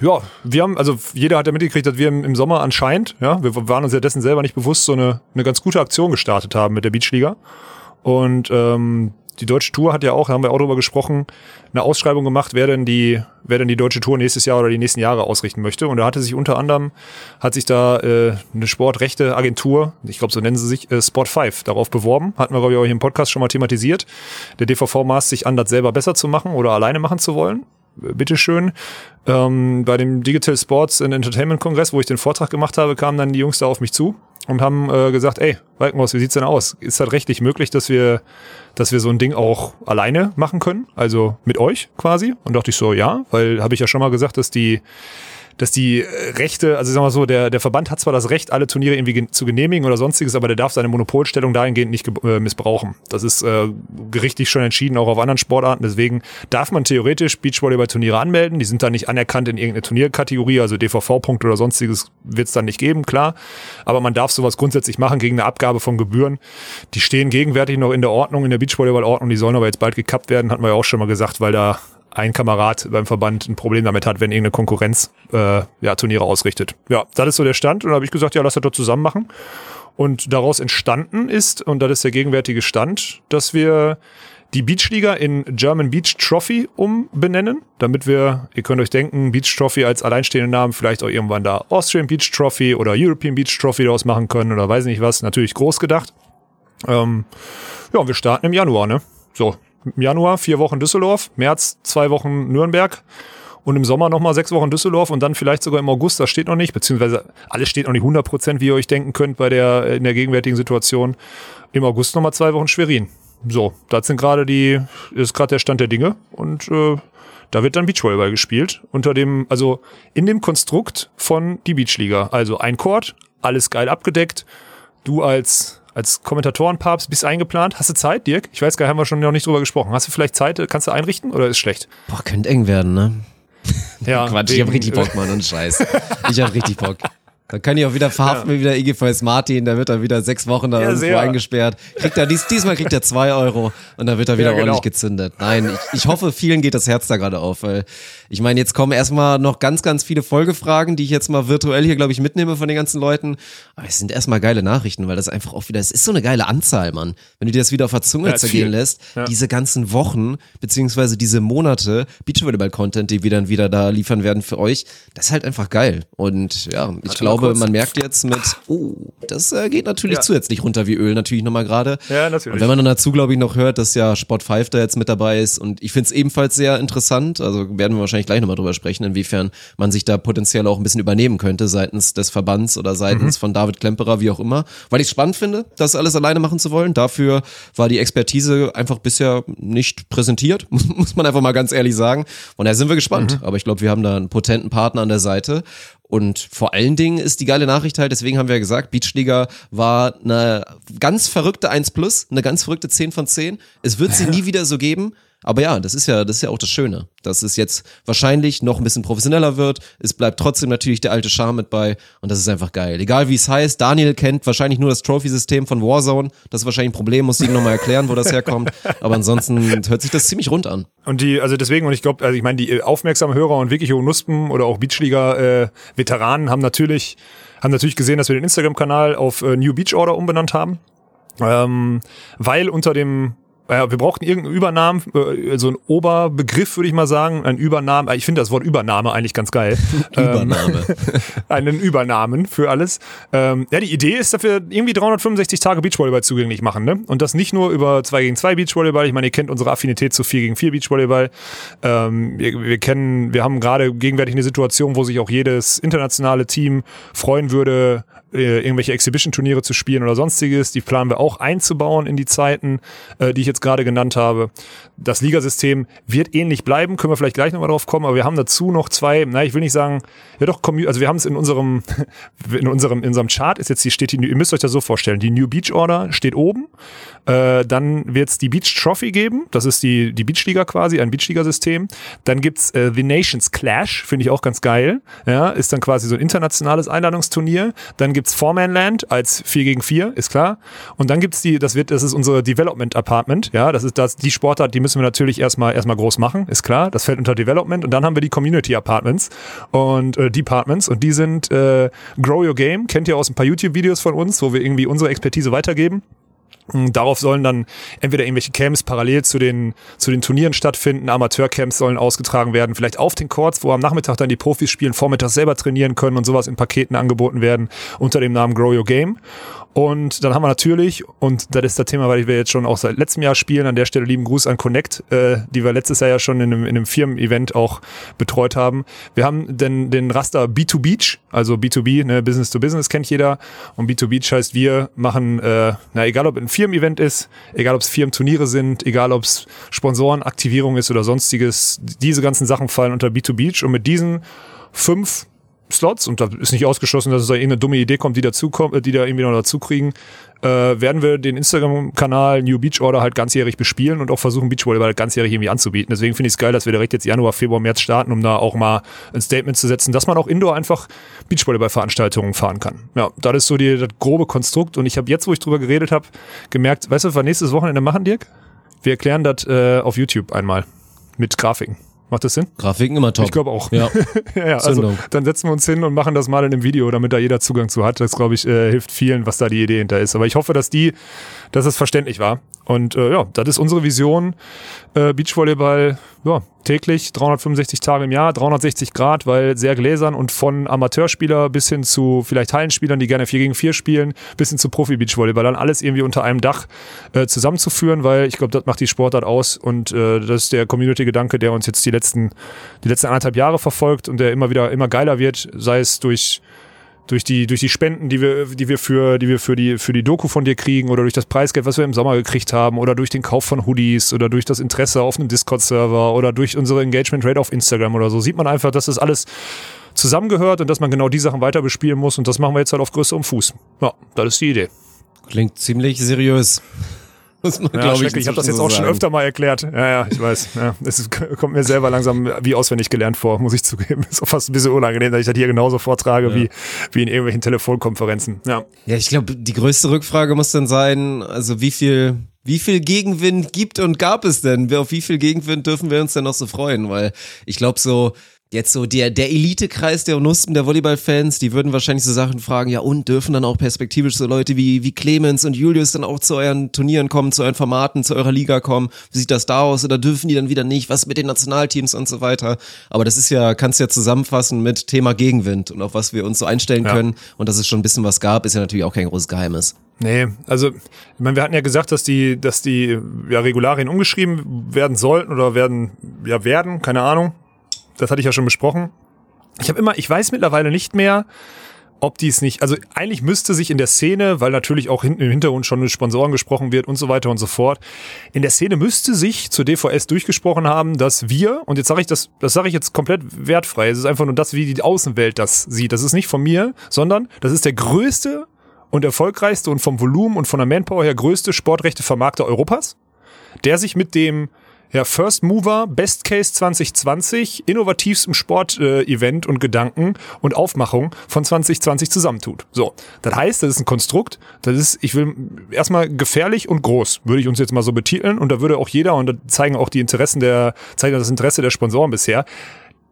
ja, wir haben, also jeder hat ja mitgekriegt, dass wir im, Sommer anscheinend, ja, wir waren uns ja dessen selber nicht bewusst, so eine, eine ganz gute Aktion gestartet haben mit der Beachliga. Und ähm, die deutsche Tour hat ja auch, da haben wir auch drüber gesprochen, eine Ausschreibung gemacht, wer denn die, wer denn die deutsche Tour nächstes Jahr oder die nächsten Jahre ausrichten möchte. Und da hatte sich unter anderem, hat sich da äh, eine sportrechte Agentur, ich glaube so nennen sie sich, äh, Sport 5, darauf beworben. Hatten wir, glaube ich, auch hier im Podcast schon mal thematisiert. Der DVV maßt sich an, das selber besser zu machen oder alleine machen zu wollen bitteschön. Ähm, bei dem Digital Sports and Entertainment Kongress, wo ich den Vortrag gemacht habe, kamen dann die Jungs da auf mich zu und haben äh, gesagt, ey, Walkenhaus, wie sieht's denn aus? Ist das rechtlich möglich, dass wir, dass wir so ein Ding auch alleine machen können? Also mit euch quasi? Und dachte ich so, ja, weil habe ich ja schon mal gesagt, dass die dass die äh, Rechte, also sagen wir mal so, der, der Verband hat zwar das Recht, alle Turniere irgendwie gen zu genehmigen oder sonstiges, aber der darf seine Monopolstellung dahingehend nicht äh, missbrauchen. Das ist äh, gerichtlich schon entschieden, auch auf anderen Sportarten. Deswegen darf man theoretisch Beachvolleyball-Turniere anmelden. Die sind dann nicht anerkannt in irgendeine Turnierkategorie, also DVV-Punkte oder sonstiges wird es dann nicht geben, klar. Aber man darf sowas grundsätzlich machen gegen eine Abgabe von Gebühren. Die stehen gegenwärtig noch in der Ordnung, in der Beachvolleyball-Ordnung. Die sollen aber jetzt bald gekappt werden, hatten wir ja auch schon mal gesagt, weil da ein Kamerad beim Verband ein Problem damit hat, wenn irgendeine Konkurrenz äh, ja, Turniere ausrichtet. Ja, das ist so der Stand. Und da habe ich gesagt, ja, lass das doch zusammen machen. Und daraus entstanden ist, und das ist der gegenwärtige Stand, dass wir die Beachliga in German Beach Trophy umbenennen, damit wir, ihr könnt euch denken, Beach Trophy als alleinstehenden Namen vielleicht auch irgendwann da Austrian Beach Trophy oder European Beach Trophy daraus machen können oder weiß nicht was. Natürlich groß gedacht. Ähm, ja, wir starten im Januar, ne? So, Januar vier Wochen Düsseldorf, März zwei Wochen Nürnberg und im Sommer nochmal sechs Wochen Düsseldorf und dann vielleicht sogar im August, das steht noch nicht, beziehungsweise alles steht noch nicht 100 Prozent, wie ihr euch denken könnt bei der, in der gegenwärtigen Situation. Im August nochmal zwei Wochen Schwerin. So, das sind gerade die, ist gerade der Stand der Dinge und äh, da wird dann Beachvolleyball gespielt unter dem, also in dem Konstrukt von die Beachliga. Also ein Court, alles geil abgedeckt. Du als als Kommentatorenpapst bist eingeplant. Hast du Zeit, Dirk? Ich weiß gar nicht, haben wir schon noch nicht drüber gesprochen. Hast du vielleicht Zeit? Kannst du einrichten oder ist schlecht? Boah, könnte eng werden, ne? Ja. Quatsch, ich hab richtig Bock, Mann, und Scheiß. Ich hab richtig Bock. Dann kann ich auch wieder verhaften ja. wieder IGVS Martin, da wird er wieder sechs Wochen da ja, irgendwo eingesperrt. Kriegt er dies, diesmal kriegt er zwei Euro und dann wird er wieder ja, genau. ordentlich gezündet. Nein, ich, ich hoffe, vielen geht das Herz da gerade auf, weil ich meine, jetzt kommen erstmal noch ganz, ganz viele Folgefragen, die ich jetzt mal virtuell hier, glaube ich, mitnehme von den ganzen Leuten. Aber es sind erstmal geile Nachrichten, weil das einfach auch wieder, es ist so eine geile Anzahl, Mann. Wenn du dir das wieder auf der Zunge ja, zergehen viel. lässt, diese ganzen Wochen, beziehungsweise diese Monate Beachvolleyball-Content, die wir dann wieder da liefern werden für euch, das ist halt einfach geil. Und ja, ich Warte glaube, man merkt jetzt mit, oh, das äh, geht natürlich ja. zusätzlich runter wie Öl, natürlich nochmal gerade. Ja, natürlich. Und wenn man dann dazu, glaube ich, noch hört, dass ja Sport 5 da jetzt mit dabei ist und ich finde es ebenfalls sehr interessant, also werden wir wahrscheinlich wahrscheinlich gleich nochmal drüber sprechen, inwiefern man sich da potenziell auch ein bisschen übernehmen könnte seitens des Verbands oder seitens mhm. von David Klemperer, wie auch immer. Weil ich es spannend finde, das alles alleine machen zu wollen. Dafür war die Expertise einfach bisher nicht präsentiert, muss man einfach mal ganz ehrlich sagen. Und da sind wir gespannt. Mhm. Aber ich glaube, wir haben da einen potenten Partner an der Seite. Und vor allen Dingen ist die geile Nachricht halt, deswegen haben wir ja gesagt, Beachliga war eine ganz verrückte 1 plus, eine ganz verrückte 10 von 10. Es wird sie nie wieder so geben. Aber ja, das ist ja, das ist ja auch das Schöne, dass es jetzt wahrscheinlich noch ein bisschen professioneller wird. Es bleibt trotzdem natürlich der alte Charme mit bei und das ist einfach geil. Egal wie es heißt, Daniel kennt wahrscheinlich nur das Trophy-System von Warzone. Das ist wahrscheinlich ein Problem, muss ich ihm nochmal erklären, wo das herkommt. Aber ansonsten hört sich das ziemlich rund an. Und die, also deswegen, und ich glaube, also ich meine, die äh, aufmerksamen Hörer und wirklich Nuspen oder auch Beachliga-Veteranen äh, haben natürlich, haben natürlich gesehen, dass wir den Instagram-Kanal auf äh, New Beach Order umbenannt haben. Ähm, weil unter dem äh, wir brauchten irgendeinen Übernamen, äh, so einen Oberbegriff, würde ich mal sagen, ein Übernamen. Ich finde das Wort Übernahme eigentlich ganz geil. Übernahme. Ähm, einen Übernamen für alles. Ähm, ja, die Idee ist, dass wir irgendwie 365 Tage Beachvolleyball zugänglich machen, ne? Und das nicht nur über 2 gegen 2 Beachvolleyball. Ich meine, ihr kennt unsere Affinität zu 4 gegen 4 Beachvolleyball. Ähm, wir, wir kennen, wir haben gerade gegenwärtig eine Situation, wo sich auch jedes internationale Team freuen würde, äh, irgendwelche Exhibition-Turniere zu spielen oder sonstiges. Die planen wir auch einzubauen in die Zeiten, äh, die ich jetzt gerade genannt habe. Das Ligasystem wird ähnlich bleiben, können wir vielleicht gleich nochmal drauf kommen, aber wir haben dazu noch zwei, na, ich will nicht sagen, ja doch, also wir haben es in unserem, in unserem, in unserem Chart ist jetzt die, steht die, ihr müsst euch das so vorstellen, die New Beach Order steht oben, äh, dann wird es die Beach Trophy geben, das ist die, die Beachliga quasi, ein Beachliga-System. Dann gibt's äh, The Nations Clash, finde ich auch ganz geil, ja, ist dann quasi so ein internationales Einladungsturnier. Dann gibt's Foremanland als 4 gegen 4, ist klar. Und dann gibt's die, das wird, das ist unsere Development Apartment, ja, das ist das, die Sportart, die müssen wir natürlich erstmal, erstmal groß machen, ist klar. Das fällt unter Development. Und dann haben wir die Community Apartments und äh, Departments und die sind äh, Grow Your Game, kennt ihr aus ein paar YouTube-Videos von uns, wo wir irgendwie unsere Expertise weitergeben. Darauf sollen dann entweder irgendwelche Camps parallel zu den, zu den Turnieren stattfinden, Amateurcamps sollen ausgetragen werden, vielleicht auf den Courts, wo am Nachmittag dann die Profis spielen, vormittags selber trainieren können und sowas in Paketen angeboten werden unter dem Namen Grow Your Game. Und dann haben wir natürlich, und das ist das Thema, weil wir jetzt schon auch seit letztem Jahr spielen, an der Stelle lieben Gruß an Connect, äh, die wir letztes Jahr ja schon in einem, in einem Firmen-Event auch betreut haben. Wir haben den, den Raster B2 Beach, also B2B, ne, Business to Business kennt jeder. Und B2 Beach heißt, wir machen, äh, na egal ob ein Firmen-Event ist, egal ob es Firmenturniere sind, egal ob es Sponsorenaktivierung ist oder sonstiges, diese ganzen Sachen fallen unter B2 Beach. Und mit diesen fünf Slots und da ist nicht ausgeschlossen, dass es da irgendeine dumme Idee kommt, die dazu kommt, äh, die da irgendwie noch dazu kriegen, äh, werden wir den Instagram-Kanal New Beach Order halt ganzjährig bespielen und auch versuchen, Beachvolleyball halt ganzjährig irgendwie anzubieten. Deswegen finde ich es geil, dass wir direkt jetzt Januar, Februar, März starten, um da auch mal ein Statement zu setzen, dass man auch Indoor einfach Beachvolleyball-Veranstaltungen fahren kann. Ja, das ist so die, das grobe Konstrukt und ich habe jetzt, wo ich drüber geredet habe, gemerkt, weißt du, was wir nächstes Wochenende machen, Dirk? Wir erklären das äh, auf YouTube einmal mit Grafiken. Macht das Sinn? Grafiken immer top. Ich glaube auch. Ja. ja, ja also dann setzen wir uns hin und machen das mal in einem Video, damit da jeder Zugang zu hat. Das, glaube ich, äh, hilft vielen, was da die Idee hinter ist. Aber ich hoffe, dass die, dass es verständlich war. Und äh, ja, das ist unsere Vision. Äh, Beachvolleyball, ja, täglich, 365 Tage im Jahr, 360 Grad, weil sehr gläsern und von Amateurspieler bis hin zu vielleicht Hallenspielern, die gerne 4 gegen 4 spielen, bis hin zu Profi-Beachvolleyball, dann alles irgendwie unter einem Dach äh, zusammenzuführen, weil ich glaube, das macht die Sportart aus und äh, das ist der Community-Gedanke, der uns jetzt die letzten, die letzten anderthalb Jahre verfolgt und der immer wieder immer geiler wird, sei es durch durch die durch die Spenden, die wir die wir für die wir für die für die Doku von dir kriegen oder durch das Preisgeld, was wir im Sommer gekriegt haben oder durch den Kauf von Hoodies oder durch das Interesse auf einem Discord Server oder durch unsere Engagement Rate auf Instagram oder so sieht man einfach, dass das alles zusammengehört und dass man genau die Sachen weiter bespielen muss und das machen wir jetzt halt auf größerem Fuß. Ja, das ist die Idee. Klingt ziemlich seriös. Muss man, Ja, ich, ich habe das jetzt auch so schon sagen. öfter mal erklärt. Ja, ja, ich weiß. Ja, es kommt mir selber langsam wie auswendig gelernt vor, muss ich zugeben. Ist auch fast ein bisschen unangenehm, dass ich das hier genauso vortrage wie, wie in irgendwelchen Telefonkonferenzen. Ja. Ja, ich glaube, die größte Rückfrage muss dann sein, also wie viel, wie viel Gegenwind gibt und gab es denn? Auf wie viel Gegenwind dürfen wir uns denn noch so freuen? Weil ich glaube so, jetzt so der, der Elitekreis der Onuspen, der Volleyballfans, die würden wahrscheinlich so Sachen fragen, ja und dürfen dann auch perspektivisch so Leute wie, wie Clemens und Julius dann auch zu euren Turnieren kommen, zu euren Formaten, zu eurer Liga kommen? Wie sieht das da aus? Oder dürfen die dann wieder nicht? Was mit den Nationalteams und so weiter? Aber das ist ja, kannst ja zusammenfassen mit Thema Gegenwind und auf was wir uns so einstellen Ja. können. Und dass es schon ein bisschen was gab, ist ja natürlich auch kein großes Geheimnis. Nee, also ich meine, wir hatten ja gesagt, dass die, dass die ja, Regularien umgeschrieben werden sollten oder werden, ja werden, keine Ahnung. Das hatte ich ja schon besprochen. Ich habe immer, ich weiß mittlerweile nicht mehr, ob die es nicht, also eigentlich müsste sich in der Szene, weil natürlich auch hinten im Hintergrund schon mit Sponsoren gesprochen wird und so weiter und so fort, in der Szene müsste sich zur DVS durchgesprochen haben, dass wir, und jetzt sage ich das, das sage ich jetzt komplett wertfrei, es ist einfach nur das, wie die Außenwelt das sieht. Das ist nicht von mir, sondern das ist der größte und erfolgreichste und vom Volumen und von der Manpower her größte Sportrechtevermarkter Europas, der sich mit dem ja, First Mover, Best Case 2020, innovativstem Sport-Event und Gedanken und Aufmachung von 2020 zusammentut. So, das heißt, das ist ein Konstrukt, das ist, ich will erstmal gefährlich und groß, würde ich uns jetzt mal so betiteln und da würde auch jeder, und da zeigen auch die Interessen der, zeigen das Interesse der Sponsoren bisher,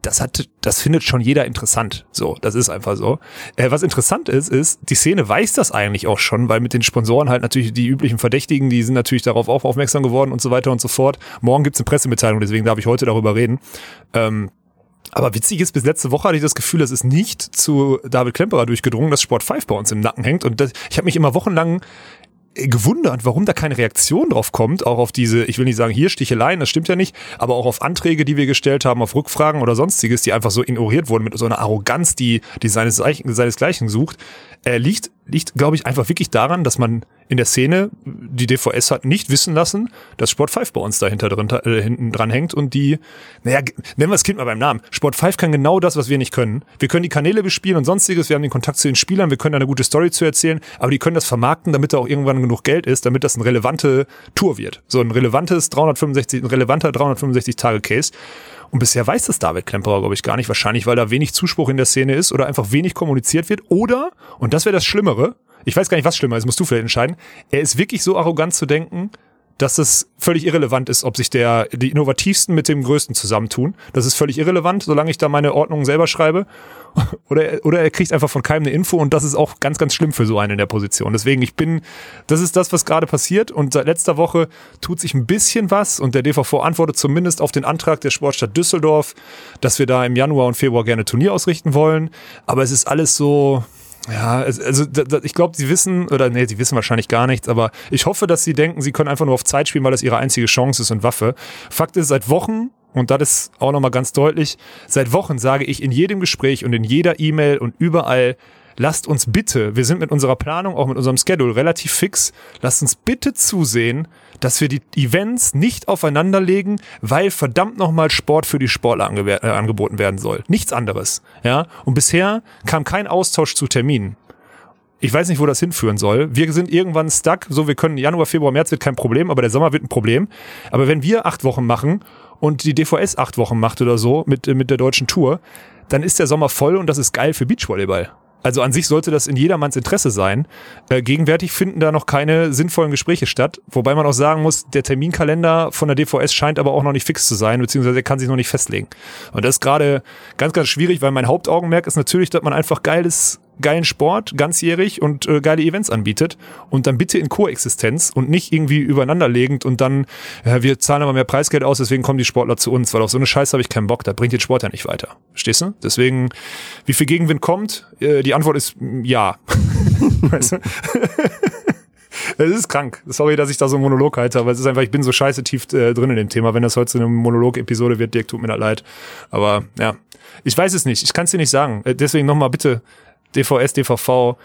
das hat, das findet schon jeder interessant. So, das ist einfach so. Äh, was interessant ist, ist, die Szene weiß das eigentlich auch schon, weil mit den Sponsoren halt natürlich die üblichen Verdächtigen, die sind natürlich darauf auch aufmerksam geworden und so weiter und so fort. Morgen gibt's eine Pressemitteilung, deswegen darf ich heute darüber reden. Ähm, aber witzig ist, bis letzte Woche hatte ich das Gefühl, das ist nicht zu David Klemperer durchgedrungen, dass Sport 5 bei uns im Nacken hängt. Und das, ich habe mich immer wochenlang gewundert, warum da keine Reaktion drauf kommt, auch auf diese, ich will nicht sagen hier Sticheleien, das stimmt ja nicht, aber auch auf Anträge, die wir gestellt haben, auf Rückfragen oder sonstiges, die einfach so ignoriert wurden mit so einer Arroganz, die, die seines, seinesgleichen sucht, äh, liegt, liegt, glaube ich, einfach wirklich daran, dass man in der Szene die DVS hat nicht wissen lassen, dass Sport 5 bei uns dahinter drin, äh, hinten dran hängt und die, naja, nennen wir das Kind mal beim Namen. Sport 5 kann genau das, was wir nicht können. Wir können die Kanäle bespielen und sonstiges, wir haben den Kontakt zu den Spielern, wir können eine gute Story zu erzählen, aber die können das vermarkten, damit da auch irgendwann genug Geld ist, damit das eine relevante Tour wird. So ein relevantes 365, ein relevanter 365 Tage Case. Und bisher weiß das David Klemperer, glaube ich, gar nicht. Wahrscheinlich, weil da wenig Zuspruch in der Szene ist oder einfach wenig kommuniziert wird. Oder, und das wäre das Schlimmere, ich weiß gar nicht, was schlimmer ist, musst du vielleicht entscheiden, er ist wirklich so arrogant zu denken, dass es völlig irrelevant ist, ob sich der, die Innovativsten mit dem Größten zusammentun. Das ist völlig irrelevant, solange ich da meine Ordnungen selber schreibe. Oder, oder er kriegt einfach von keinem eine Info und das ist auch ganz, ganz schlimm für so einen in der Position. Deswegen, ich bin, das ist das, was gerade passiert und seit letzter Woche tut sich ein bisschen was und der DVV antwortet zumindest auf den Antrag der Sportstadt Düsseldorf, dass wir da im Januar und Februar gerne Turnier ausrichten wollen. Aber es ist alles so, ja, also ich glaube, sie wissen, oder nee, sie wissen wahrscheinlich gar nichts, aber ich hoffe, dass sie denken, sie können einfach nur auf Zeit spielen, weil das ihre einzige Chance ist und Waffe. Fakt ist, seit Wochen, und das ist auch nochmal ganz deutlich, seit Wochen sage ich in jedem Gespräch und in jeder E-Mail und überall, lasst uns bitte, wir sind mit unserer Planung, auch mit unserem Schedule relativ fix, lasst uns bitte zusehen, dass wir die Events nicht aufeinander legen, weil verdammt nochmal Sport für die Sportler ange äh, angeboten werden soll. Nichts anderes. Ja. Und bisher kam kein Austausch zu Terminen. Ich weiß nicht, wo das hinführen soll. Wir sind irgendwann stuck. So, wir können Januar, Februar, März wird kein Problem, aber der Sommer wird ein Problem. Aber wenn wir acht Wochen machen und die DVS acht Wochen macht oder so mit, mit der deutschen Tour, dann ist der Sommer voll und das ist geil für Beachvolleyball. Also an sich sollte das in jedermanns Interesse sein. Äh, gegenwärtig finden da noch keine sinnvollen Gespräche statt, wobei man auch sagen muss, der Terminkalender von der DVS scheint aber auch noch nicht fix zu sein, beziehungsweise er kann sich noch nicht festlegen. Und das ist gerade ganz, ganz schwierig, weil mein Hauptaugenmerk ist natürlich, dass man einfach geiles geilen Sport ganzjährig und äh, geile Events anbietet und dann bitte in Koexistenz und nicht irgendwie übereinanderlegend und dann, ja, wir zahlen aber mehr Preisgeld aus, deswegen kommen die Sportler zu uns, weil auf so eine Scheiße habe ich keinen Bock, da bringt den Sport ja nicht weiter. Verstehst du? Deswegen, wie viel Gegenwind kommt? Äh, die Antwort ist mm, ja. weißt du? Es ist krank. Sorry, dass ich da so einen Monolog halte, aber es ist einfach, ich bin so scheiße tief äh, drin in dem Thema. Wenn das heute so eine Monolog-Episode wird, Dirk, tut mir leid. Aber ja, ich weiß es nicht. Ich kann es dir nicht sagen. Äh, deswegen nochmal bitte DVS, DVV,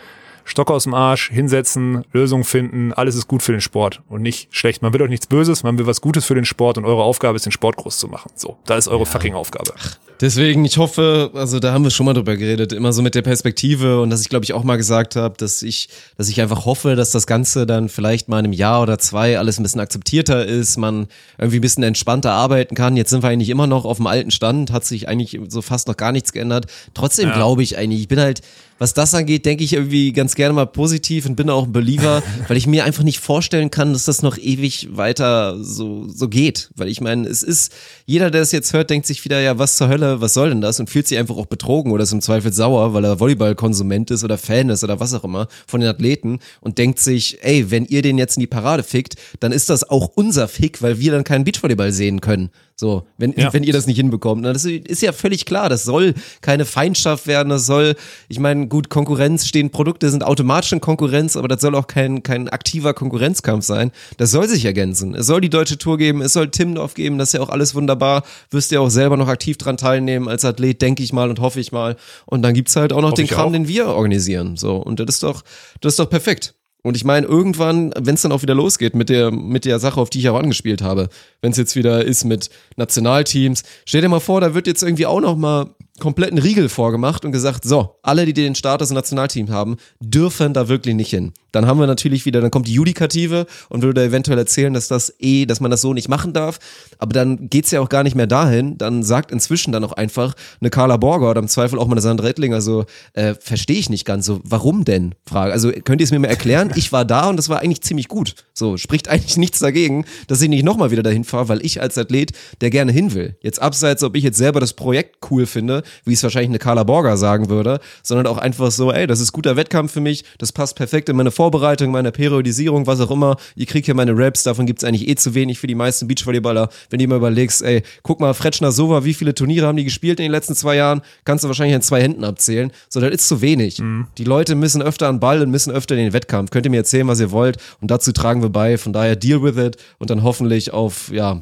Stock aus dem Arsch, hinsetzen, Lösung finden, alles ist gut für den Sport und nicht schlecht. Man will euch nichts Böses, man will was Gutes für den Sport und eure Aufgabe ist, den Sport groß zu machen. So, da ist eure ja. fucking Aufgabe. Deswegen, ich hoffe, also da haben wir schon mal drüber geredet, immer so mit der Perspektive und dass ich glaube ich auch mal gesagt habe, dass ich, dass ich einfach hoffe, dass das Ganze dann vielleicht mal in einem Jahr oder zwei alles ein bisschen akzeptierter ist, man irgendwie ein bisschen entspannter arbeiten kann. Jetzt sind wir eigentlich immer noch auf dem alten Stand, hat sich eigentlich so fast noch gar nichts geändert. Trotzdem ja. glaube ich eigentlich, ich bin halt, was das angeht, denke ich irgendwie ganz gerne mal positiv und bin auch ein Believer, weil ich mir einfach nicht vorstellen kann, dass das noch ewig weiter so, so geht. Weil ich meine, es ist, jeder, der es jetzt hört, denkt sich wieder, ja, was zur Hölle, was soll denn das? Und fühlt sich einfach auch betrogen oder ist im Zweifel sauer, weil er Volleyballkonsument ist oder Fan ist oder was auch immer von den Athleten und denkt sich, ey, wenn ihr den jetzt in die Parade fickt, dann ist das auch unser Fick, weil wir dann keinen Beachvolleyball sehen können. So, wenn, ja. wenn ihr das nicht hinbekommt. Na, das ist ja völlig klar. Das soll keine Feindschaft werden. Das soll, ich meine, gut, Konkurrenz stehen, Produkte sind automatisch in Konkurrenz, aber das soll auch kein, kein aktiver Konkurrenzkampf sein. Das soll sich ergänzen. Es soll die deutsche Tour geben, es soll Timdorf geben, das ist ja auch alles wunderbar. Wirst ja auch selber noch aktiv dran teilnehmen als Athlet, denke ich mal und hoffe ich mal. Und dann gibt's halt auch noch Hoff den Kram, auch. den wir organisieren. So, und das ist doch, das ist doch perfekt. Und ich meine, irgendwann, wenn es dann auch wieder losgeht mit der, mit der Sache, auf die ich auch angespielt habe, wenn es jetzt wieder ist mit Nationalteams, stell dir mal vor, da wird jetzt irgendwie auch noch mal kompletten Riegel vorgemacht und gesagt, so, alle, die den Status Nationalteam haben, dürfen da wirklich nicht hin. Dann haben wir natürlich wieder, dann kommt die Judikative und würde eventuell erzählen, dass das eh, dass man das so nicht machen darf. Aber dann geht's ja auch gar nicht mehr dahin. Dann sagt inzwischen dann auch einfach eine Carla Borger oder im Zweifel auch mal eine Sandra Ettling, also äh, verstehe ich nicht ganz so, warum denn? Frage. Also könnt ihr es mir mal erklären? Ich war da und das war eigentlich ziemlich gut. So, spricht eigentlich nichts dagegen, dass ich nicht nochmal wieder dahin fahre, weil ich als Athlet, der gerne hin will. Jetzt abseits, ob ich jetzt selber das Projekt cool finde, wie es wahrscheinlich eine Carla Borger sagen würde, sondern auch einfach so, ey, das ist guter Wettkampf für mich, das passt perfekt in meine Vorbereitung, meine Periodisierung, was auch immer. Ihr kriegt hier meine Raps, davon gibt's eigentlich eh zu wenig für die meisten Beachvolleyballer. Wenn du mal überlegst, ey, guck mal, Fretschner Sova, wie viele Turniere haben die gespielt in den letzten zwei Jahren? Kannst du wahrscheinlich in zwei Händen abzählen. So, das ist zu wenig. Mhm. Die Leute müssen öfter an Ball und müssen öfter in den Wettkampf. Könnt ihr mir erzählen, was ihr wollt und dazu tragen wir bei. Von daher deal with it und dann hoffentlich auf, ja,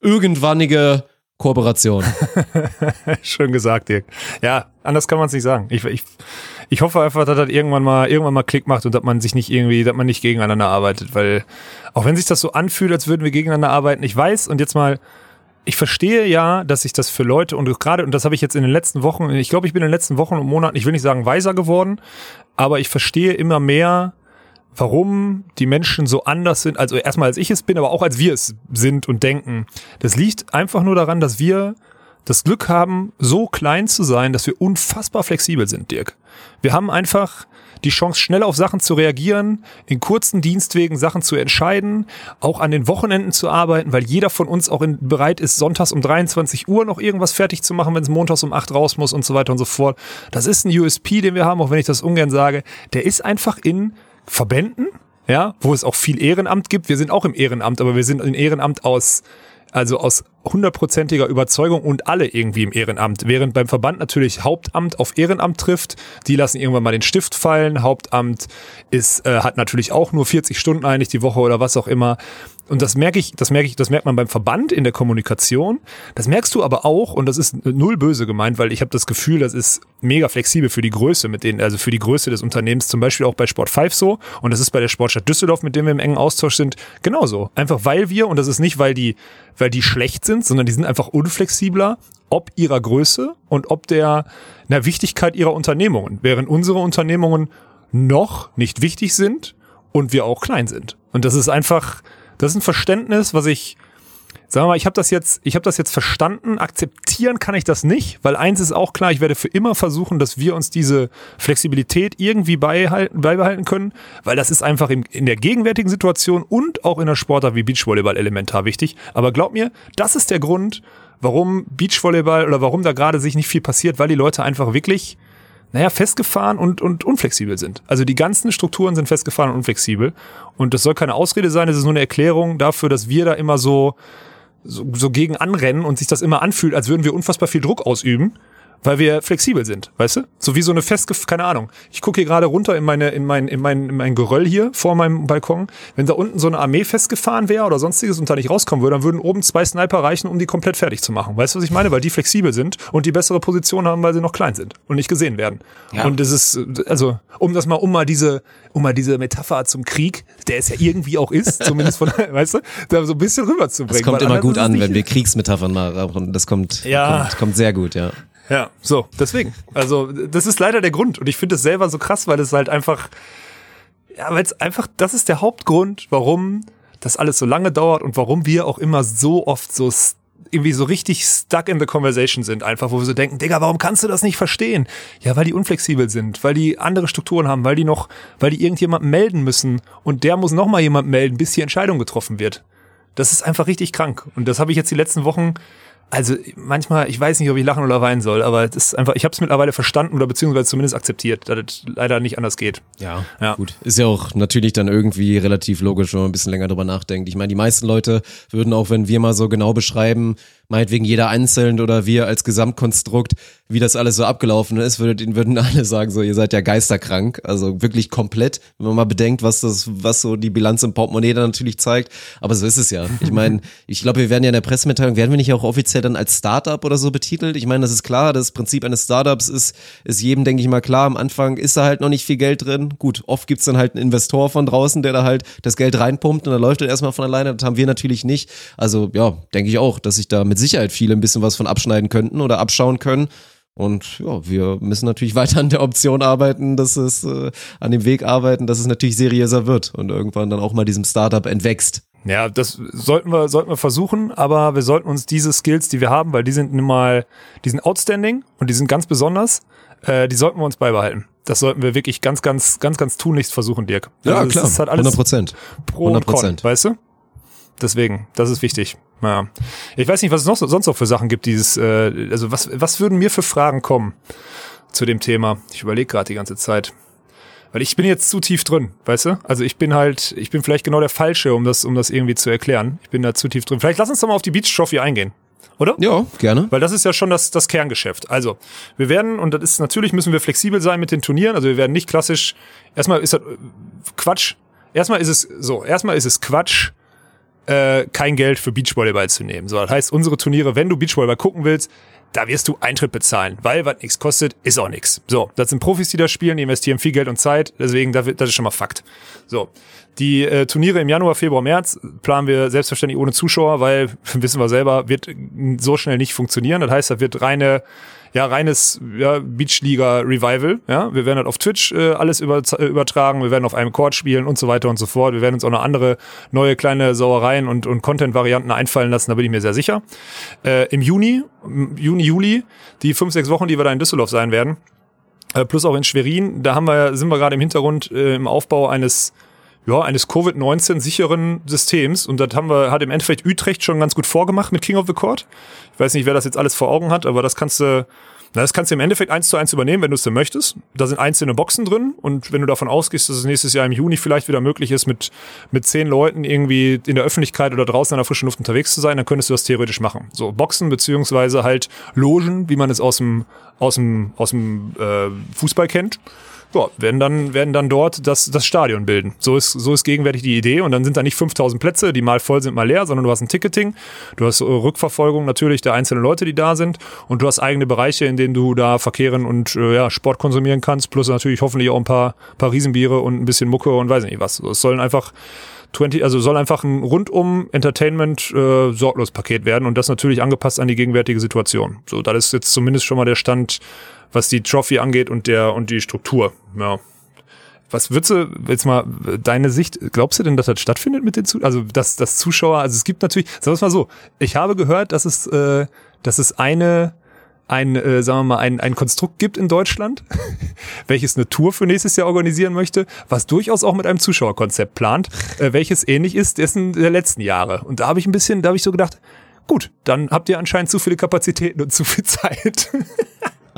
irgendwannige Kooperation. Schön gesagt, Dirk. Ja, anders kann man es nicht sagen. Ich, ich, ich hoffe einfach, dass das irgendwann mal, irgendwann mal Klick macht und dass man sich nicht irgendwie, dass man nicht gegeneinander arbeitet, weil auch wenn sich das so anfühlt, als würden wir gegeneinander arbeiten, ich weiß und jetzt mal, ich verstehe ja, dass sich das für Leute und gerade, und das habe ich jetzt in den letzten Wochen, ich glaube, ich bin in den letzten Wochen und Monaten, ich will nicht sagen weiser geworden, aber ich verstehe immer mehr, warum die Menschen so anders sind, also erstmal als ich es bin, aber auch als wir es sind und denken. Das liegt einfach nur daran, dass wir das Glück haben, so klein zu sein, dass wir unfassbar flexibel sind, Dirk. Wir haben einfach die Chance, schnell auf Sachen zu reagieren, in kurzen Dienstwegen Sachen zu entscheiden, auch an den Wochenenden zu arbeiten, weil jeder von uns auch in, bereit ist, sonntags um 23 Uhr noch irgendwas fertig zu machen, wenn es montags um 8 raus muss und so weiter und so fort. Das ist ein USP, den wir haben, auch wenn ich das ungern sage. Der ist einfach in Verbänden, ja, wo es auch viel Ehrenamt gibt. Wir sind auch im Ehrenamt, aber wir sind im Ehrenamt aus, also aus hundertprozentiger Überzeugung und alle irgendwie im Ehrenamt. Während beim Verband natürlich Hauptamt auf Ehrenamt trifft, die lassen irgendwann mal den Stift fallen. Hauptamt ist, äh, hat natürlich auch nur 40 Stunden eigentlich die Woche oder was auch immer und das merke ich, das merke ich, das merkt man beim Verband in der Kommunikation. Das merkst du aber auch, und das ist null böse gemeint, weil ich habe das Gefühl, das ist mega flexibel für die Größe, mit denen, also für die Größe des Unternehmens, zum Beispiel auch bei Sport 5 so. Und das ist bei der Sportstadt Düsseldorf, mit dem wir im engen Austausch sind, genauso. Einfach weil wir, und das ist nicht, weil die, weil die schlecht sind, sondern die sind einfach unflexibler, ob ihrer Größe und ob der, na, Wichtigkeit ihrer Unternehmungen. Während unsere Unternehmungen noch nicht wichtig sind und wir auch klein sind. Und das ist einfach, das ist ein Verständnis, was ich, sagen wir mal, ich habe das jetzt, ich habe das jetzt verstanden. Akzeptieren kann ich das nicht, weil eins ist auch klar, ich werde für immer versuchen, dass wir uns diese Flexibilität irgendwie beibehalten, beibehalten können, weil das ist einfach in, in der gegenwärtigen Situation und auch in der Sportart wie Beachvolleyball elementar wichtig. Aber glaub mir, das ist der Grund, warum Beachvolleyball oder warum da gerade sich nicht viel passiert, weil die Leute einfach wirklich naja, festgefahren und, und unflexibel sind. Also die ganzen Strukturen sind festgefahren und unflexibel. Und das soll keine Ausrede sein, es ist nur eine Erklärung dafür, dass wir da immer so, so, so gegen anrennen und sich das immer anfühlt, als würden wir unfassbar viel Druck ausüben weil wir flexibel sind, weißt du? So wie so eine festge keine Ahnung. Ich gucke hier gerade runter in meine in mein in mein in mein Geröll hier vor meinem Balkon. Wenn da unten so eine Armee festgefahren wäre oder sonstiges und da nicht rauskommen würde, dann würden oben zwei Sniper reichen, um die komplett fertig zu machen. Weißt du, was ich meine? Weil die flexibel sind und die bessere Position haben, weil sie noch klein sind und nicht gesehen werden. Ja. Und das ist also um das mal um mal diese um mal diese Metapher zum Krieg, der es ja irgendwie auch ist, zumindest von weißt du, da so ein bisschen rüberzubringen. Das kommt immer gut an, wenn wir Kriegsmetaphern machen. Das kommt, ja. kommt kommt sehr gut, ja. Ja, so, deswegen. Also, das ist leider der Grund. Und ich finde es selber so krass, weil es halt einfach, ja, weil es einfach, das ist der Hauptgrund, warum das alles so lange dauert und warum wir auch immer so oft so irgendwie so richtig stuck in the conversation sind, einfach, wo wir so denken, Digga, warum kannst du das nicht verstehen? Ja, weil die unflexibel sind, weil die andere Strukturen haben, weil die noch, weil die irgendjemanden melden müssen und der muss nochmal jemand melden, bis die Entscheidung getroffen wird. Das ist einfach richtig krank. Und das habe ich jetzt die letzten Wochen also manchmal, ich weiß nicht, ob ich lachen oder weinen soll, aber es ist einfach, ich habe es mittlerweile verstanden oder beziehungsweise zumindest akzeptiert, dass es leider nicht anders geht. Ja, ja, gut. Ist ja auch natürlich dann irgendwie relativ logisch, wenn man ein bisschen länger drüber nachdenkt. Ich meine, die meisten Leute würden auch, wenn wir mal so genau beschreiben, meinetwegen jeder einzeln oder wir als Gesamtkonstrukt, wie das alles so abgelaufen ist, würden, würden alle sagen, so, ihr seid ja geisterkrank. Also wirklich komplett, wenn man mal bedenkt, was das, was so die Bilanz im Portemonnaie dann natürlich zeigt. Aber so ist es ja. Ich meine, ich glaube, wir werden ja in der Pressemitteilung, werden wir nicht auch offiziell dann als Startup oder so betitelt? Ich meine, das ist klar, das Prinzip eines Startups ist, ist jedem, denke ich mal, klar. Am Anfang ist da halt noch nicht viel Geld drin. Gut, oft gibt's dann halt einen Investor von draußen, der da halt das Geld reinpumpt und dann läuft er erstmal von alleine. Das haben wir natürlich nicht. Also ja, denke ich auch, dass ich da mit Sicherheit viele ein bisschen was von abschneiden könnten oder abschauen können. Und ja, wir müssen natürlich weiter an der Option arbeiten, dass es äh, an dem Weg arbeiten, dass es natürlich seriöser wird und irgendwann dann auch mal diesem Startup entwächst. Ja, das sollten wir, sollten wir versuchen, aber wir sollten uns diese Skills, die wir haben, weil die sind nun mal, die sind outstanding und die sind ganz besonders, äh, die sollten wir uns beibehalten. Das sollten wir wirklich ganz, ganz, ganz, ganz tunlichst versuchen, Dirk. Ja, Also klar. Das ist halt alles 100 Prozent. Pro und 100 Con, Prozent. weißt du? Deswegen, das ist wichtig. Ja. Ich weiß nicht, was es noch so, sonst noch für Sachen gibt, dieses, äh, also was, was würden mir für Fragen kommen zu dem Thema? Ich überlege gerade die ganze Zeit. Weil ich bin jetzt zu tief drin, weißt du? Also ich bin halt, ich bin vielleicht genau der Falsche, um das, um das irgendwie zu erklären. Ich bin da zu tief drin. Vielleicht lass uns doch mal auf die Beach Trophy eingehen. Oder? Ja, gerne. Weil das ist ja schon das, das Kerngeschäft. Also, wir werden, und das ist natürlich, müssen wir flexibel sein mit den Turnieren. Also, wir werden nicht klassisch, erstmal ist das äh, Quatsch. Erstmal ist es so, erstmal ist es Quatsch, äh, kein Geld für Beachvolleyball zu nehmen. So, das heißt, unsere Turniere, wenn du Beachvolleyball gucken willst, da wirst du Eintritt bezahlen, weil was nichts kostet, ist auch nichts. So, das sind Profis, die da spielen, die investieren viel Geld und Zeit, deswegen, das ist schon mal Fakt. So, die äh, Turniere im Januar, Februar, März planen wir selbstverständlich ohne Zuschauer, weil, wissen wir selber, wird so schnell nicht funktionieren. Das heißt, das wird reine ja, reines ja, Beachliga-Revival. Ja, wir werden halt auf Twitch äh, alles über, äh, übertragen, wir werden auf einem Court spielen und so weiter und so fort. Wir werden uns auch noch andere neue kleine Sauereien und, und Content-Varianten einfallen lassen, da bin ich mir sehr sicher. Äh, Im Juni, Juni, Juli, die fünf, sechs Wochen, die wir da in Düsseldorf sein werden, äh, plus auch in Schwerin, da haben wir, sind wir gerade im Hintergrund äh, im Aufbau eines ja, eines Covid-19 sicheren Systems. Und das haben wir, hat im Endeffekt Utrecht schon ganz gut vorgemacht mit King of the Court. Ich weiß nicht, wer das jetzt alles vor Augen hat, aber das kannst du, das kannst du im Endeffekt eins zu eins übernehmen, wenn du es denn möchtest. Da sind einzelne Boxen drin und wenn du davon ausgehst, dass es nächstes Jahr im Juni vielleicht wieder möglich ist, mit, mit zehn Leuten irgendwie in der Öffentlichkeit oder draußen in der frischen Luft unterwegs zu sein, dann könntest du das theoretisch machen. So Boxen beziehungsweise halt Logen, wie man es aus dem, aus dem, aus dem äh, Fußball kennt ja, werden dann, werden dann dort das, das Stadion bilden. So ist, so ist gegenwärtig die Idee. Und dann sind da nicht 5000 Plätze, die mal voll sind, mal leer, sondern du hast ein Ticketing. Du hast äh, Rückverfolgung natürlich der einzelnen Leute, die da sind. Und du hast eigene Bereiche, in denen du da verkehren und äh, ja, Sport konsumieren kannst. Plus natürlich hoffentlich auch ein paar, paar Riesenbiere und ein bisschen Mucke und weiß nicht was. Es sollen einfach 20, also soll einfach ein rundum Entertainment äh, sorglos Paket werden und das natürlich angepasst an die gegenwärtige Situation. So, das ist jetzt zumindest schon mal der Stand, was die Trophy angeht und der und die Struktur. Ja. Was würdest du jetzt mal deine Sicht, glaubst du denn, dass das stattfindet mit den Zuschauern? Also, dass, dass Zuschauer, also es gibt natürlich, sagen wir es mal so, ich habe gehört, dass es, äh, dass es eine, ein, äh, sagen wir mal, ein, ein Konstrukt gibt in Deutschland, welches eine Tour für nächstes Jahr organisieren möchte, was durchaus auch mit einem Zuschauerkonzept plant, äh, welches ähnlich ist dessen der letzten Jahre. Und da habe ich ein bisschen, da habe ich so gedacht, gut, dann habt ihr anscheinend zu viele Kapazitäten und zu viel Zeit.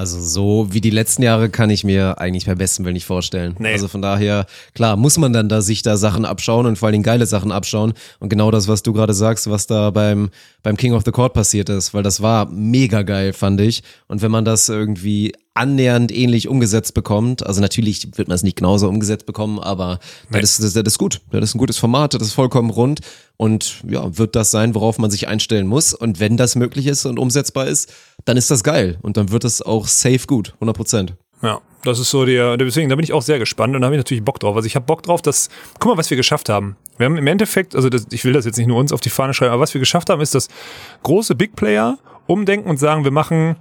Also so wie die letzten Jahre kann ich mir eigentlich beim besten Willen nicht vorstellen. Nee. Also von daher, klar, muss man dann da sich da Sachen abschauen und vor allen Dingen geile Sachen abschauen. Und genau das, was du gerade sagst, was da beim, beim King of the Court passiert ist, weil das war mega geil, fand ich. Und wenn man das irgendwie annähernd ähnlich umgesetzt bekommt, also natürlich wird man es nicht genauso umgesetzt bekommen, aber das, ist, das ist gut. Das ist ein gutes Format, das ist vollkommen rund und ja, wird das sein, worauf man sich einstellen muss. Und wenn das möglich ist und umsetzbar ist, dann ist das geil und dann wird es auch safe gut, 100 Prozent. Ja, das ist so der, deswegen, da bin ich auch sehr gespannt und da habe ich natürlich Bock drauf. Also ich habe Bock drauf, dass, guck mal, was wir geschafft haben. Wir haben im Endeffekt, also das, ich will das jetzt nicht nur uns auf die Fahne schreiben, aber was wir geschafft haben, ist, dass große Big Player umdenken und sagen, wir machen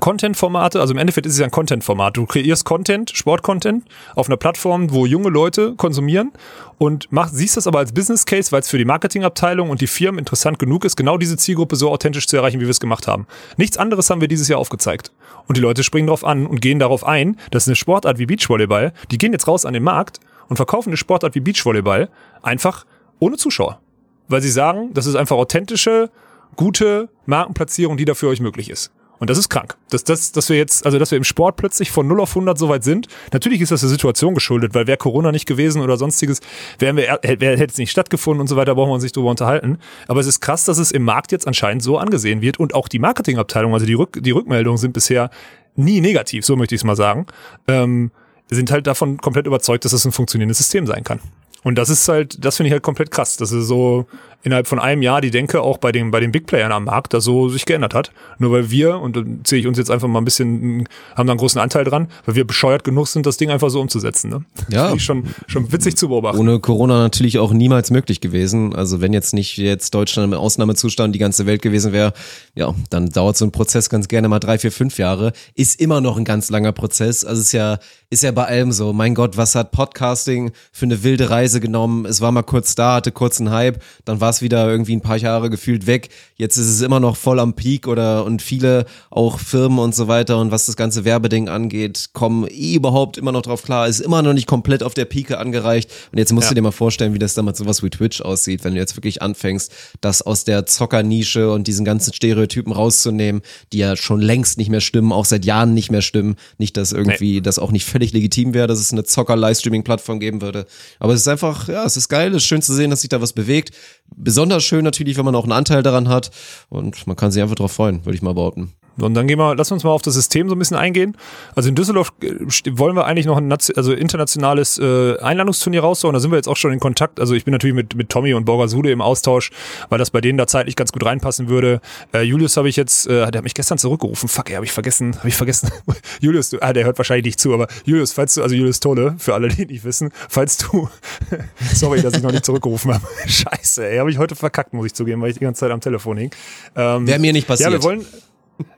Content-Formate, also im Endeffekt ist es ja ein Content-Format. Du kreierst Content, Sport-Content auf einer Plattform, wo junge Leute konsumieren und mach, siehst das aber als Business Case, weil es für die Marketingabteilung und die Firmen interessant genug ist, genau diese Zielgruppe so authentisch zu erreichen, wie wir es gemacht haben. Nichts anderes haben wir dieses Jahr aufgezeigt. Und die Leute springen darauf an und gehen darauf ein, dass eine Sportart wie Beachvolleyball, die gehen jetzt raus an den Markt und verkaufen eine Sportart wie Beachvolleyball einfach ohne Zuschauer. Weil sie sagen, das ist einfach authentische, gute Markenplatzierung, die da für euch möglich ist. Und das ist krank. Dass, dass, dass wir jetzt, also dass wir im Sport plötzlich von 0 auf 100 so weit sind. Natürlich ist das der Situation geschuldet, weil wäre Corona nicht gewesen oder sonstiges, wären wir, hätte es nicht stattgefunden und so weiter, brauchen wir uns nicht drüber unterhalten. Aber es ist krass, dass es im Markt jetzt anscheinend so angesehen wird und auch die Marketingabteilung, also die, Rück, die Rückmeldungen sind bisher nie negativ, so möchte ich es mal sagen, ähm, sind halt davon komplett überzeugt, dass es ein funktionierendes System sein kann. Und das ist halt, das finde ich halt komplett krass. Das ist so, innerhalb von einem Jahr die Denke auch bei den, bei den Big Playern am Markt da so sich geändert hat. Nur weil wir, und dann zähle ich uns jetzt einfach mal ein bisschen, haben da einen großen Anteil dran, weil wir bescheuert genug sind, das Ding einfach so umzusetzen. Ne? Ja. Schon, schon witzig zu beobachten. Ohne Corona natürlich auch niemals möglich gewesen. Also wenn jetzt nicht jetzt Deutschland im Ausnahmezustand die ganze Welt gewesen wäre, ja, dann dauert so ein Prozess ganz gerne mal drei, vier, fünf Jahre. Ist immer noch ein ganz langer Prozess. Also ist ja, ist ja bei allem so. Mein Gott, was hat Podcasting für eine wilde Reise genommen? Es war mal kurz da, hatte kurz einen Hype, dann war es wieder irgendwie ein paar Jahre gefühlt weg. Jetzt ist es immer noch voll am Peak oder und viele auch Firmen und so weiter und was das ganze Werbeding angeht, kommen eh überhaupt immer noch drauf klar. Ist immer noch nicht komplett auf der Pike angereicht. Und jetzt musst Ja. du dir mal vorstellen, wie das mit sowas wie Twitch aussieht, wenn du jetzt wirklich anfängst, das aus der Zockernische und diesen ganzen Stereotypen rauszunehmen, die ja schon längst nicht mehr stimmen, auch seit Jahren nicht mehr stimmen. Nicht, dass irgendwie das auch nicht völlig legitim wäre, dass es eine Zocker-Livestreaming-Plattform geben würde. Aber es ist einfach, ja, es ist geil, es ist schön zu sehen, dass sich da was bewegt. Besonders schön natürlich, wenn man auch einen Anteil daran hat. Und man kann sich einfach drauf freuen, würde ich mal behaupten. Und dann gehen wir, lass uns mal auf das System so ein bisschen eingehen. Also in Düsseldorf äh, wollen wir eigentlich noch ein also internationales äh, Einladungsturnier raushauen. Da sind wir jetzt auch schon in Kontakt. Also ich bin natürlich mit, mit Tommy und Borgasude im Austausch, weil das bei denen da zeitlich ganz gut reinpassen würde. Äh, Julius habe ich jetzt, äh, der hat mich gestern zurückgerufen. Fuck, ey, habe ich vergessen, habe ich vergessen. Julius, du, ah, der hört wahrscheinlich nicht zu, aber Julius, falls du, also Julius Tole, für alle, die nicht wissen, falls du, sorry, dass ich noch nicht zurückgerufen habe. Scheiße, ey, habe ich heute verkackt, muss ich zugeben, weil ich die ganze Zeit am Telefon hing. Ähm, Wäre mir nicht passiert. ja, wir wollen.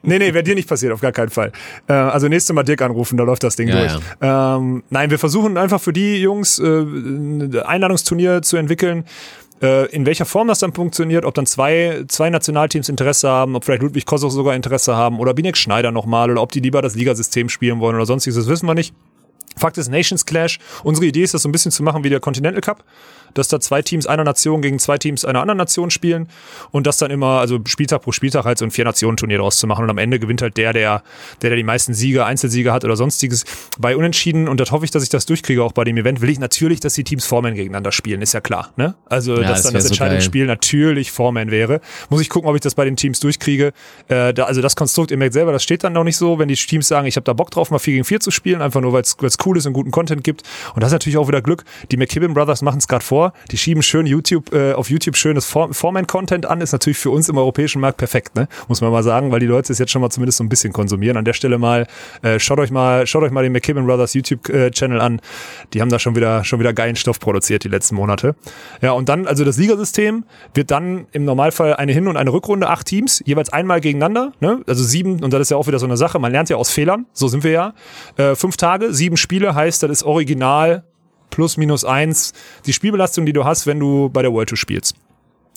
Nee, nee, wäre dir nicht passiert, auf gar keinen Fall. Äh, also nächstes Mal Dirk anrufen, da läuft das Ding Ja, durch. Ähm, nein, wir versuchen einfach für die Jungs äh, ein Einladungsturnier zu entwickeln. Äh, in welcher Form das dann funktioniert, ob dann zwei, zwei Nationalteams Interesse haben, ob vielleicht Ludwig Kossow sogar Interesse haben oder Binek Schneider nochmal oder ob die lieber das Ligasystem spielen wollen oder sonstiges, das wissen wir nicht. Fakt ist Nations Clash. Unsere Idee ist das so ein bisschen zu machen wie der Continental Cup, dass da zwei Teams einer Nation gegen zwei Teams einer anderen Nation spielen und das dann immer, also Spieltag pro Spieltag halt so ein Vier-Nationen-Turnier draus zu machen und am Ende gewinnt halt der, der, der, der die meisten Siege, Einzelsiege hat oder sonstiges. Bei Unentschieden, und das hoffe ich, dass ich das durchkriege auch bei dem Event, will ich natürlich, dass die Teams Foreman gegeneinander spielen, ist ja klar, ne? Also, Ja, dass das dann das so entscheidende geil. Spiel natürlich Foreman wäre. Muss ich gucken, ob ich das bei den Teams durchkriege. Äh, da, also das Konstrukt, ihr merkt selber, das steht dann noch nicht so, wenn die Teams sagen, ich habe da Bock drauf, mal 4 gegen 4 zu spielen, einfach nur, weil es cool ist und guten Content gibt. Und das ist natürlich auch wieder Glück. Die McKibben Brothers machen es gerade vor. Die schieben schön YouTube, äh, auf YouTube schönes For- Foreman-Content an. Ist natürlich für uns im europäischen Markt perfekt, ne? Muss man mal sagen, weil die Leute es jetzt schon mal zumindest so ein bisschen konsumieren. An der Stelle mal, äh, schaut euch mal, schaut euch mal den McKibben Brothers YouTube-Channel an. Die haben da schon wieder, schon wieder geilen Stoff produziert die letzten Monate. Ja, und dann, also das Ligasystem wird dann im Normalfall eine Hin- und eine Rückrunde, acht Teams, jeweils einmal gegeneinander, ne? Also sieben, und das ist ja auch wieder so eine Sache, man lernt ja aus Fehlern, so sind wir ja. Äh, fünf Tage, sieben Spiele heißt, das ist original plus minus eins die Spielbelastung, die du hast, wenn du bei der World Tour spielst.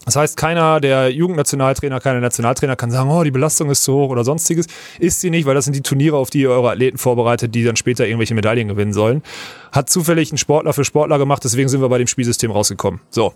Das heißt, keiner der Jugendnationaltrainer, keiner Nationaltrainer kann sagen, oh, die Belastung ist zu hoch oder sonstiges. Ist sie nicht, weil das sind die Turniere, auf die ihr eure Athleten vorbereitet, die dann später irgendwelche Medaillen gewinnen sollen. Hat zufällig ein Sportler für Sportler gemacht, deswegen sind wir bei dem Spielsystem rausgekommen. So,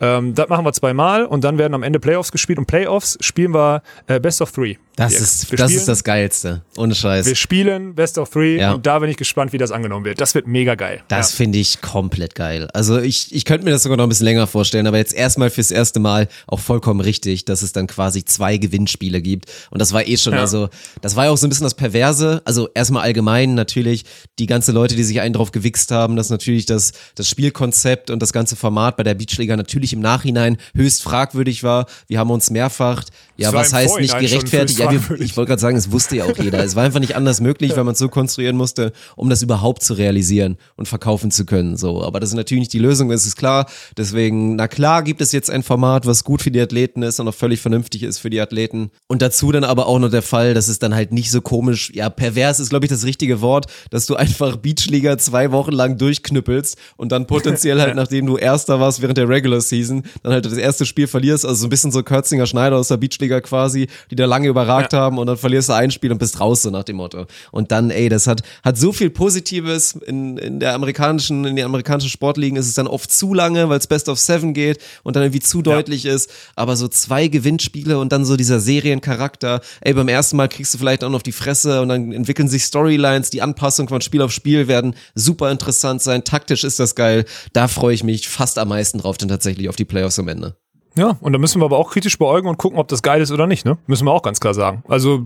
ähm, das machen wir zweimal und dann werden am Ende Playoffs gespielt und Playoffs spielen wir äh, Best of Three. Das Dirk. ist, Wir das spielen- ist das Geilste. Ohne Scheiß. Wir spielen Best of Three Ja. und da bin ich gespannt, wie das angenommen wird. Das wird mega geil. Das ja. finde ich komplett geil. Also ich, ich könnte mir das sogar noch ein bisschen länger vorstellen, aber jetzt erstmal fürs erste Mal auch vollkommen richtig, dass es dann quasi zwei Gewinnspiele gibt. Und das war eh schon, Ja. also das war ja auch so ein bisschen das Perverse. Also erstmal allgemein natürlich die ganze Leute, die sich einen drauf gewichst haben, dass natürlich das, das Spielkonzept und das ganze Format bei der Beachliga natürlich im Nachhinein höchst fragwürdig war. Wir haben uns mehrfach, ja, was heißt nicht Vorhinein gerechtfertigt? Ja, wir, ich wollte gerade sagen, es wusste ja auch jeder. Es war einfach nicht anders möglich, weil man es so konstruieren musste, um das überhaupt zu realisieren und verkaufen zu können. So, aber das ist natürlich nicht die Lösung, das ist klar. Deswegen, na klar, gibt es jetzt ein Format, was gut für die Athleten ist und auch völlig vernünftig ist für die Athleten. Und dazu dann aber auch noch der Fall, dass es dann halt nicht so komisch, ja, pervers ist, glaube ich, das richtige Wort, dass du einfach Beachliga zwei Wochen lang durchknüppelst und dann potenziell halt, nachdem du Erster warst während der Regular Season, dann halt das erste Spiel verlierst. Also so ein bisschen so Kürzinger Schneider aus der Beachliga quasi, die da lange überragt haben und dann verlierst du ein Spiel und bist raus, so nach dem Motto. Und dann, ey, das hat, hat so viel Positives in, in der amerikanischen, in den amerikanischen Sportligen ist es dann oft zu lange, weil es Best of Seven geht und dann irgendwie zu deutlich ist. Aber so zwei Gewinnspiele und dann so dieser Seriencharakter, ey, beim ersten Mal kriegst du vielleicht auch noch auf die Fresse und dann entwickeln sich Storylines, die Anpassung von Spiel auf Spiel werden super interessant sein. Taktisch ist das geil. Da freue ich mich fast am meisten drauf, dann tatsächlich auf die Playoffs am Ende. Ja, und da müssen wir aber auch kritisch beäugen und gucken, ob das geil ist oder nicht, ne? Müssen wir auch ganz klar sagen. Also,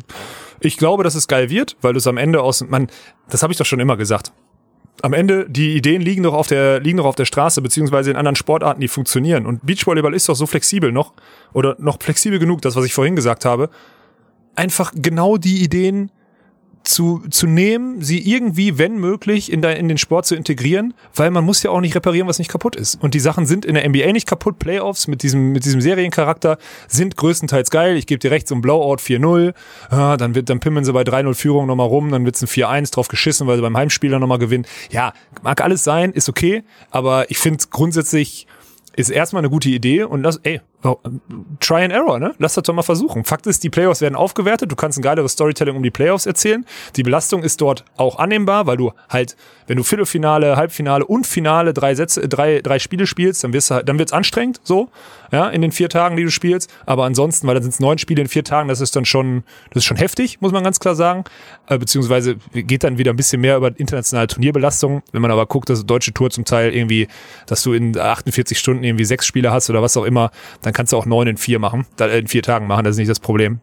ich glaube, dass es geil wird, weil es am Ende aus, man, das habe ich doch schon immer gesagt. am Ende, die Ideen liegen doch auf der, liegen doch auf der Straße, beziehungsweise in anderen Sportarten, die funktionieren. Und Beachvolleyball ist doch so flexibel noch, oder noch flexibel genug, das, was ich vorhin gesagt habe, einfach genau die Ideen zu, zu nehmen, sie irgendwie, wenn möglich, in, de, in den Sport zu integrieren, weil man muss ja auch nicht reparieren, was nicht kaputt ist. Und die Sachen sind in der NBA nicht kaputt. Playoffs mit diesem, mit diesem Seriencharakter sind größtenteils geil. Ich gebe dir recht, so ein Blowout 4-0, ja, dann, wird, dann pimmeln sie bei 3-0 Führung nochmal rum, dann wird's ein 4-1 drauf geschissen, weil sie beim Heimspieler nochmal gewinnen. Ja, mag alles sein, ist okay, aber ich finde grundsätzlich ist erstmal eine gute Idee und das, ey, Try and Error, ne? Lass das doch mal versuchen. Fakt ist, die Playoffs werden aufgewertet. Du kannst ein geileres Storytelling um die Playoffs erzählen. Die Belastung ist dort auch annehmbar, weil du halt, wenn du Viertelfinale, Halbfinale und Finale drei Sätze, drei, drei Spiele spielst, dann wirst du, dann wird's anstrengend, so, ja, in den vier Tagen, die du spielst. Aber ansonsten, weil dann sind es neun Spiele in vier Tagen, das ist dann schon, das ist schon heftig, muss man ganz klar sagen. Äh, beziehungsweise geht dann wieder ein bisschen mehr über internationale Turnierbelastung. Wenn man aber guckt, dass deutsche Tour zum Teil irgendwie, dass du in 48 Stunden irgendwie sechs Spiele hast oder was auch immer, dann kannst du auch neun in vier machen, äh, in vier Tagen machen, das ist nicht das Problem.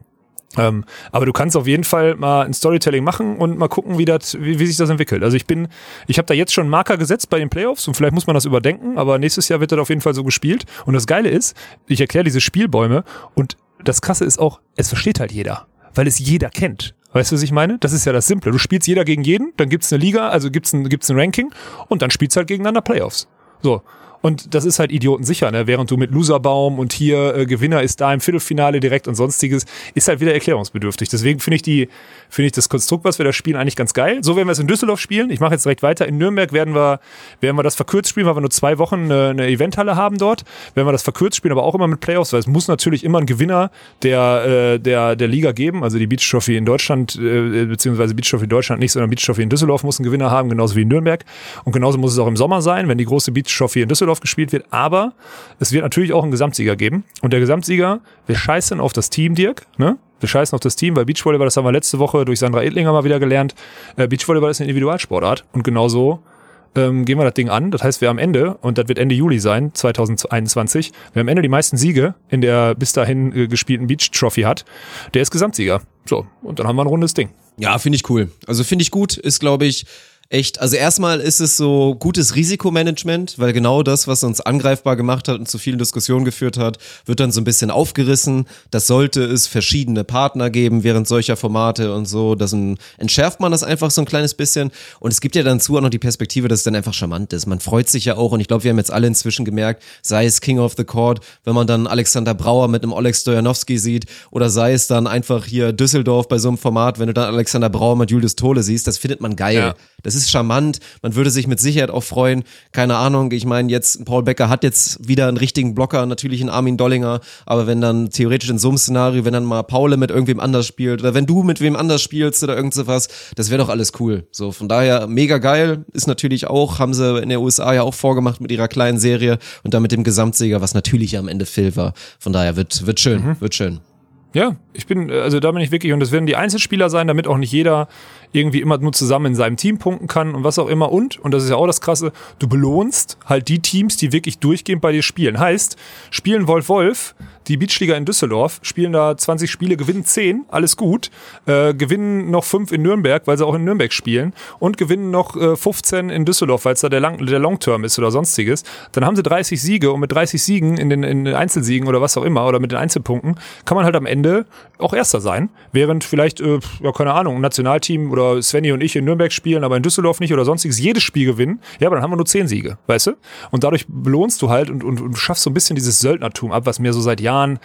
Ähm, aber du kannst auf jeden Fall mal ein Storytelling machen und mal gucken, wie, das, wie, wie sich das entwickelt. Also ich bin, ich habe da jetzt schon einen Marker gesetzt bei den Playoffs und vielleicht muss man das überdenken, aber nächstes Jahr wird das auf jeden Fall so gespielt. Und das Geile ist, ich erkläre diese Spielbäume und das Krasse ist auch, es versteht halt jeder, weil es jeder kennt. Weißt du, was ich meine? Das ist ja das Simple. Du spielst jeder gegen jeden, dann gibt's eine Liga, also gibt's ein, gibt's ein Ranking und dann spielst halt gegeneinander Playoffs. So. Und das ist halt idiotensicher, ne? Während du mit Loserbaum und hier äh, Gewinner ist da im Viertelfinale direkt und sonstiges, ist halt wieder erklärungsbedürftig. Deswegen finde ich die, finde ich das Konstrukt, was wir da spielen, eigentlich ganz geil. So werden wir es in Düsseldorf spielen. Ich mache jetzt direkt weiter. In Nürnberg werden wir, werden wir das verkürzt spielen, weil wir nur zwei Wochen eine, eine Eventhalle haben dort. Werden wir das verkürzt spielen, aber auch immer mit Playoffs, weil es muss natürlich immer einen Gewinner der, äh, der, der Liga geben. Also die Beach Trophy in Deutschland, äh, beziehungsweise Beach Trophy in Deutschland nicht, sondern Beach Trophy in Düsseldorf muss einen Gewinner haben, genauso wie in Nürnberg. Und genauso muss es auch im Sommer sein, wenn die große Beach Trophy in Düsseldorf gespielt wird. Aber es wird natürlich auch einen Gesamtsieger geben. Und der Gesamtsieger, wir scheißen auf das Team, Dirk, ne? Wir scheißen auf das Team, weil Beachvolleyball, das haben wir letzte Woche durch Sandra Edlinger mal wieder gelernt, äh, Beachvolleyball ist eine Individualsportart und genauso ähm, gehen wir das Ding an. Das heißt, wer am Ende, und das wird Ende Juli sein, 2021, wer am Ende die meisten Siege in der bis dahin äh, gespielten Beach Trophy hat, der ist Gesamtsieger. So, und dann haben wir ein rundes Ding. Ja, finde ich cool. Also finde ich gut, ist glaube ich echt, also erstmal ist es so gutes Risikomanagement, weil genau das, was uns angreifbar gemacht hat und zu vielen Diskussionen geführt hat, wird dann so ein bisschen aufgerissen. Das sollte es verschiedene Partner geben während solcher Formate und so. Das entschärft man das einfach so ein kleines bisschen. Und es gibt ja dann zu auch noch die Perspektive, dass es dann einfach charmant ist. Man freut sich ja auch und ich glaube, wir haben jetzt alle inzwischen gemerkt, sei es King of the Court, wenn man dann Alexander Brauer mit einem Oleg Stojanowski sieht oder sei es dann einfach hier Düsseldorf bei so einem Format, wenn du dann Alexander Brauer mit Julius Tole siehst, das findet man geil. Ja. Das ist charmant. Man würde sich mit Sicherheit auch freuen. Keine Ahnung. Ich meine, jetzt Paul Becker hat jetzt wieder einen richtigen Blocker, natürlich einen Armin Dollinger. Aber wenn dann theoretisch in so einem Szenario, wenn dann mal Paule mit irgendwem anders spielt oder wenn du mit wem anders spielst oder irgend so was, das wäre doch alles cool. So, von daher mega geil. Ist natürlich auch, haben sie in der USA ja auch vorgemacht mit ihrer kleinen Serie und dann mit dem Gesamtsieger, was natürlich am Ende Phil war. Von daher wird, wird schön, mhm. wird schön. Ja, ich bin, also da bin ich wirklich, und das werden die Einzelspieler sein, damit auch nicht jeder irgendwie immer nur zusammen in seinem Team punkten kann und was auch immer. Und, und das ist ja auch das Krasse, du belohnst halt die Teams, die wirklich durchgehend bei dir spielen. Heißt, spielen Wolf Wolf, die Beachliga in Düsseldorf, spielen da 20 Spiele, gewinnen 10, alles gut, äh, gewinnen noch 5 in Nürnberg, weil sie auch in Nürnberg spielen und gewinnen noch äh, 15 in Düsseldorf, weil es da der, Lang der Longterm ist oder sonstiges. Dann haben sie 30 Siege und mit 30 Siegen in den, in den Einzelsiegen oder was auch immer oder mit den Einzelpunkten kann man halt am Ende auch Erster sein, während vielleicht, äh, ja keine Ahnung, ein Nationalteam oder Svenny und ich in Nürnberg spielen, aber in Düsseldorf nicht oder sonstiges, jedes Spiel gewinnen, ja, aber dann haben wir nur zehn Siege, weißt du? Und dadurch belohnst du halt und, und, und schaffst so ein bisschen dieses Söldnertum ab, was mir so seit Jahren Jahren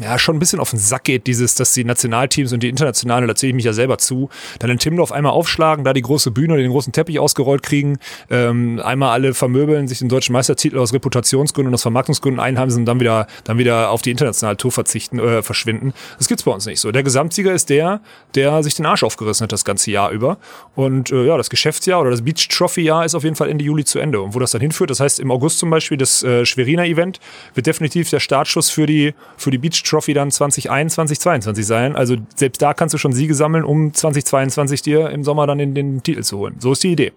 ja, schon ein bisschen auf den Sack geht, dieses, dass die Nationalteams und die internationalen, da zähle ich mich ja selber zu, dann in Timdorf einmal aufschlagen, da die große Bühne, den großen Teppich ausgerollt kriegen, ähm, einmal alle vermöbeln, sich den deutschen Meistertitel aus Reputationsgründen und aus Vermarktungsgründen einheimsen und dann wieder, dann wieder auf die internationale Tour verzichten, äh, verschwinden. Das gibt's bei uns nicht so. Der Gesamtsieger ist der, der sich den Arsch aufgerissen hat das ganze Jahr über. Und äh, ja, das Geschäftsjahr oder das Beach Trophy Jahr ist auf jeden Fall Ende Juli zu Ende. Und wo das dann hinführt, das heißt im August zum Beispiel das äh, Schweriner Event wird definitiv der Startschuss für die für die Beach Trophy dann 2021, 2022 sein. Also selbst da kannst du schon Siege sammeln, um 2022 dir im Sommer dann den, den Titel zu holen. So ist die Idee.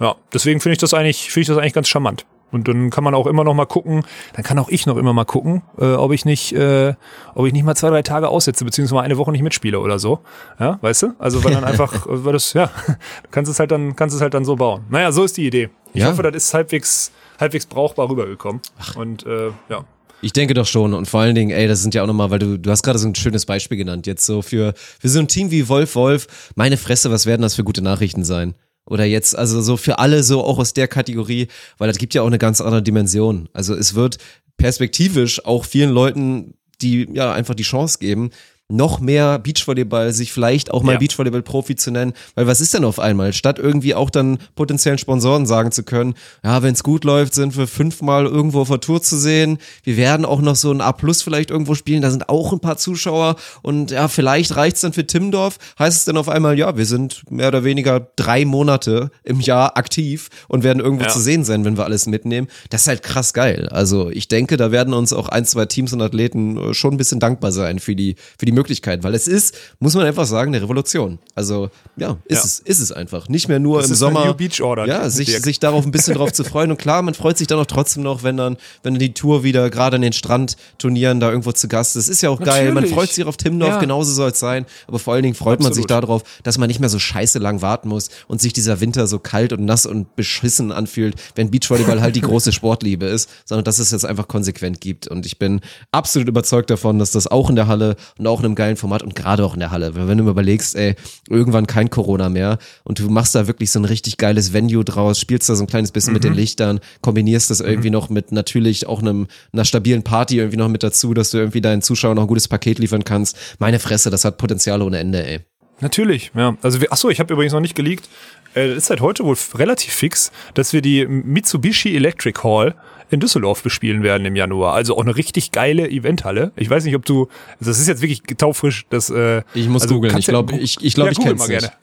Ja, deswegen finde ich das eigentlich, finde ich das eigentlich ganz charmant. Und dann kann man auch immer noch mal gucken, dann kann auch ich noch immer mal gucken, äh, ob ich nicht, äh, ob ich nicht mal zwei, drei Tage aussetze, beziehungsweise mal eine Woche nicht mitspiele oder so. Ja, weißt du? Also weil dann einfach, weil das, ja, kannst es halt dann, kannst es halt dann so bauen. Naja, so ist die Idee. Ich Ja. hoffe, das ist halbwegs, halbwegs brauchbar rübergekommen. Und äh, ja. Ich denke doch schon. Und vor allen Dingen, ey, das sind ja auch nochmal, weil du, du hast gerade so ein schönes Beispiel genannt. Jetzt so für, für so ein Team wie Wolf Wolf, meine Fresse, was werden das für gute Nachrichten sein? Oder jetzt, also so für alle so auch aus der Kategorie, weil das gibt ja auch eine ganz andere Dimension. Also es wird perspektivisch auch vielen Leuten, die ja einfach die Chance geben, noch mehr Beachvolleyball, sich vielleicht auch mal Ja. Beachvolleyball-Profi zu nennen. Weil was ist denn auf einmal? Statt irgendwie auch dann potenziellen Sponsoren sagen zu können, ja, wenn es gut läuft, sind wir fünfmal irgendwo auf der Tour zu sehen. Wir werden auch noch so ein A Plus vielleicht irgendwo spielen. Da sind auch ein paar Zuschauer. Und ja, vielleicht reicht's dann für Timmendorf. Heißt es dann auf einmal, ja, wir sind mehr oder weniger drei Monate im Jahr aktiv und werden irgendwo Ja. zu sehen sein, wenn wir alles mitnehmen. Das ist halt krass geil. Also ich denke, da werden uns auch ein, zwei Teams und Athleten äh, schon ein bisschen dankbar sein für die, für die Möglichkeit, weil es ist, muss man einfach sagen, eine Revolution. Also ja, ist Ja. es, ist es einfach. Nicht mehr nur Das im Sommer. New Beach Order, ja, sich, Dirk. sich darauf ein bisschen drauf zu freuen. Und klar, man freut sich dann auch trotzdem noch, wenn dann, wenn die Tour wieder gerade an den Strandturnieren da irgendwo zu Gast ist. Ist ja auch geil. Man Natürlich. freut sich auf Timmendorf, Ja. genauso soll es sein. Aber vor allen Dingen freut man sich Absolut. darauf, dass man nicht mehr so scheiße lang warten muss und sich dieser Winter so kalt und nass und beschissen anfühlt, wenn Beachvolleyball halt die große Sportliebe ist, sondern dass es jetzt einfach konsequent gibt. Und ich bin absolut überzeugt davon, dass das auch in der Halle und auch in einem geilen Format und gerade auch in der Halle, wenn du mir überlegst, ey, irgendwann kein Corona mehr und du machst da wirklich so ein richtig geiles Venue draus, spielst da so ein kleines bisschen mit den Lichtern, kombinierst das irgendwie noch mit natürlich auch einem, einer stabilen Party irgendwie noch mit dazu, dass du irgendwie deinen Zuschauern noch ein gutes Paket liefern kannst. Meine Fresse, das hat Potenzial ohne Ende, ey. Natürlich, ja. Also, achso, ich habe übrigens noch nicht geleakt. Äh, Das ist seit heute wohl relativ fix, dass wir die Mitsubishi Electric Hall in Düsseldorf bespielen werden im Januar. Also auch eine richtig geile Eventhalle. Ich weiß nicht, ob du, also das ist jetzt wirklich taufrisch. Das, äh, Ich muss also googeln. Ich ja- glaub, ich- ich glaub, ich Google kenn's mal nicht. gerne.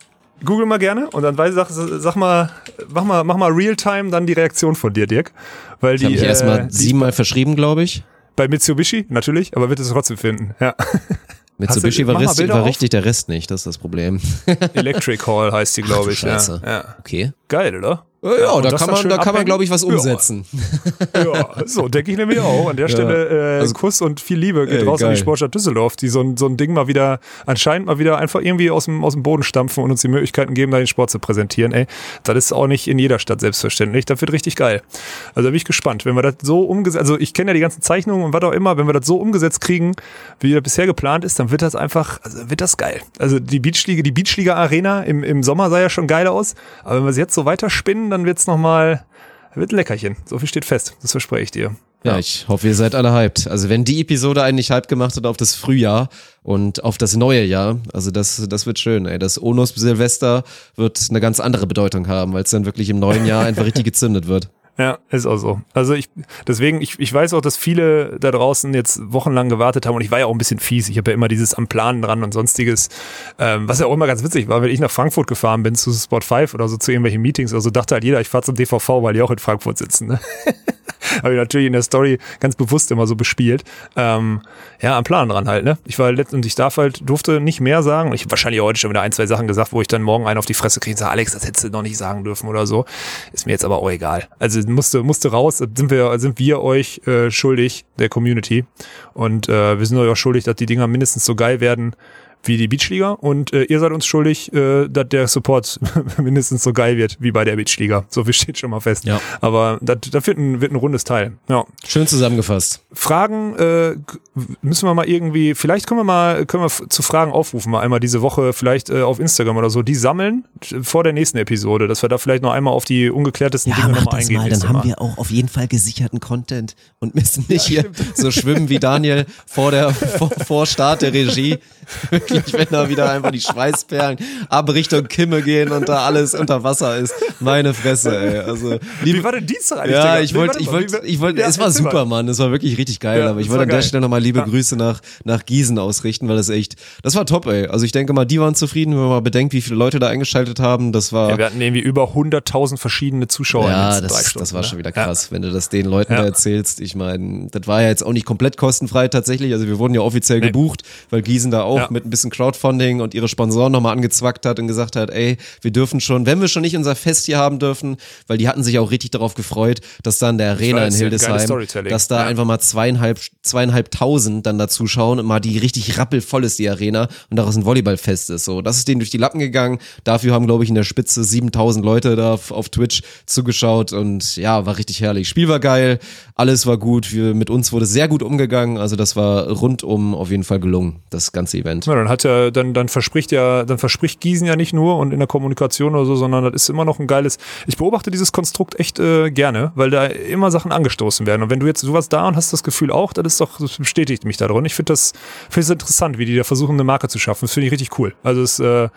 Google mal gerne und dann weiß, sag, sag mal, mach mal, mach mal Realtime dann die Reaktion von dir, Dirk. Weil Ich die, habe mich äh, erstmal siebenmal verschrieben, glaube ich. bei Mitsubishi, natürlich, aber wird es trotzdem finden. Ja. Mitsubishi du- war, richtig, war richtig, der Rest nicht. Das ist das Problem. Electric Hall heißt die, glaube ich. Scheiße. Ja. ja. Okay. Geil, oder? Ja, und da kann man, da kann man, glaube ich, was Ja. umsetzen. Ja, so denke ich nämlich auch. An der Stelle äh, Also- Kuss und viel Liebe geht Ey, raus an geil. die Sportstadt Düsseldorf, die so ein, so ein Ding mal wieder, anscheinend mal wieder einfach irgendwie aus dem, aus dem Boden stampfen und uns die Möglichkeiten geben, da den Sport zu präsentieren. Ey, das ist auch nicht in jeder Stadt selbstverständlich. Das wird richtig geil. Also da bin ich gespannt. Wenn wir das so umgesetzt, also ich kenne ja die ganzen Zeichnungen und was auch immer, wenn wir das so umgesetzt kriegen, wie das bisher geplant ist, dann wird das einfach, also wird das geil. Also die Beachliga, die Beachliga Arena im, im Sommer sah ja schon geil aus, aber wenn wir es jetzt so weiterspinnen, dann wird's noch mal, wird ein Leckerchen. So viel steht fest. Das verspreche ich dir. Ja, ich hoffe, ihr seid alle hyped. Also wenn die Episode einen nicht hyped gemacht hat auf das Frühjahr und auf das neue Jahr, also das, das wird schön, ey. Das Onus Silvester wird eine ganz andere Bedeutung haben, weil es dann wirklich im neuen Jahr einfach richtig gezündet wird. Ja, ist auch so. Also ich, deswegen, ich, ich weiß auch, dass viele da draußen jetzt wochenlang gewartet haben und ich war ja auch ein bisschen fies. Ich habe ja immer dieses am Planen dran und sonstiges, ähm, was ja auch immer ganz witzig war, wenn ich nach Frankfurt gefahren bin zu Spot 5 oder so zu irgendwelchen Meetings, also dachte halt jeder, ich fahre zum DVV, weil die auch in Frankfurt sitzen. Ne? habe ich natürlich in der Story ganz bewusst immer so bespielt. Ähm, ja, am Plan dran halt, ne? Ich war letztendlich, ich darf halt, durfte nicht mehr sagen. Ich habe wahrscheinlich heute schon wieder ein, zwei Sachen gesagt, wo ich dann morgen einen auf die Fresse kriege und sage, Alex, das hättest du noch nicht sagen dürfen oder so. Ist mir jetzt aber auch egal. Also musste, musste raus, sind wir, sind wir euch äh, schuldig, der Community. Und äh, wir sind euch auch schuldig, dass die Dinger mindestens so geil werden wie die Beachliga und äh, ihr seid uns schuldig, äh, dass der Support mindestens so geil wird wie bei der Beachliga. So viel steht schon mal fest. Ja. Aber das, das wird, ein, wird ein rundes Teil. Ja. Schön zusammengefasst. Fragen äh, müssen wir mal irgendwie, vielleicht können wir mal, können wir zu Fragen aufrufen, mal einmal diese Woche, vielleicht äh, auf Instagram oder so, die sammeln vor der nächsten Episode, dass wir da vielleicht noch einmal auf die ungeklärtesten Ja, Dinge mach nochmal das eingehen. mal, dann haben wir auch auf jeden Fall gesicherten Content und müssen nicht hier so schwimmen wie Daniel vor der vor, vor Start der Regie. Wirklich, wenn da wieder einfach die Schweißperlen ab Richtung Kimme gehen und da alles unter Wasser ist. Meine Fresse, ey. Also, liebe, Wie war denn Dienstag eigentlich? ja, ich wollte, ich wollte, ich wollte, Ja, es war erzähl mal. super, Mann. Es war wirklich richtig geil. Ja, aber ich wollte an der. Stelle nochmal liebe Ja. Grüße nach, nach Gießen ausrichten, weil das echt, das war top, ey. Also ich denke mal, die waren zufrieden, wenn man mal bedenkt, wie viele Leute da eingeschaltet haben. Das war, Ja, wir hatten irgendwie über 100.000 verschiedene Zuschauer ja, das, das war schon ne? wieder krass, wenn du das den Leuten da erzählst. Ich meine, das war ja jetzt auch nicht komplett kostenfrei tatsächlich. Also wir wurden ja offiziell Nee. gebucht, weil Gießen da auch mit ein bisschen bisschen Crowdfunding und ihre Sponsoren nochmal angezwackt hat und gesagt hat, ey, wir dürfen schon, wenn wir schon nicht unser Fest hier haben dürfen, weil die hatten sich auch richtig darauf gefreut, dass da in der Arena weiß, in Hildesheim, dass da Ja. einfach mal zweieinhalb, zweieinhalbtausend dann dazu schauen und mal die richtig rappelvoll ist, die Arena und daraus ein Volleyballfest ist. So, das ist denen durch die Lappen gegangen. Dafür haben, glaube ich, in der Spitze 7000 Leute da auf Twitch zugeschaut und ja, war richtig herrlich. Spiel war geil, alles war gut. Wir, mit uns wurde sehr gut umgegangen. Also das war rundum auf jeden Fall gelungen, das ganze Event. Ja, dann hat ja, dann, dann verspricht ja, dann verspricht Gießen ja nicht nur und in der Kommunikation oder so, sondern das ist immer noch ein geiles. Ich beobachte dieses Konstrukt echt äh, gerne, weil da immer Sachen angestoßen werden. Und wenn du jetzt sowas da und hast das Gefühl auch, das ist doch, das bestätigt mich da drin. Ich finde das, finde es interessant, wie die da versuchen, eine Marke zu schaffen. Das finde ich richtig cool. Also es, äh,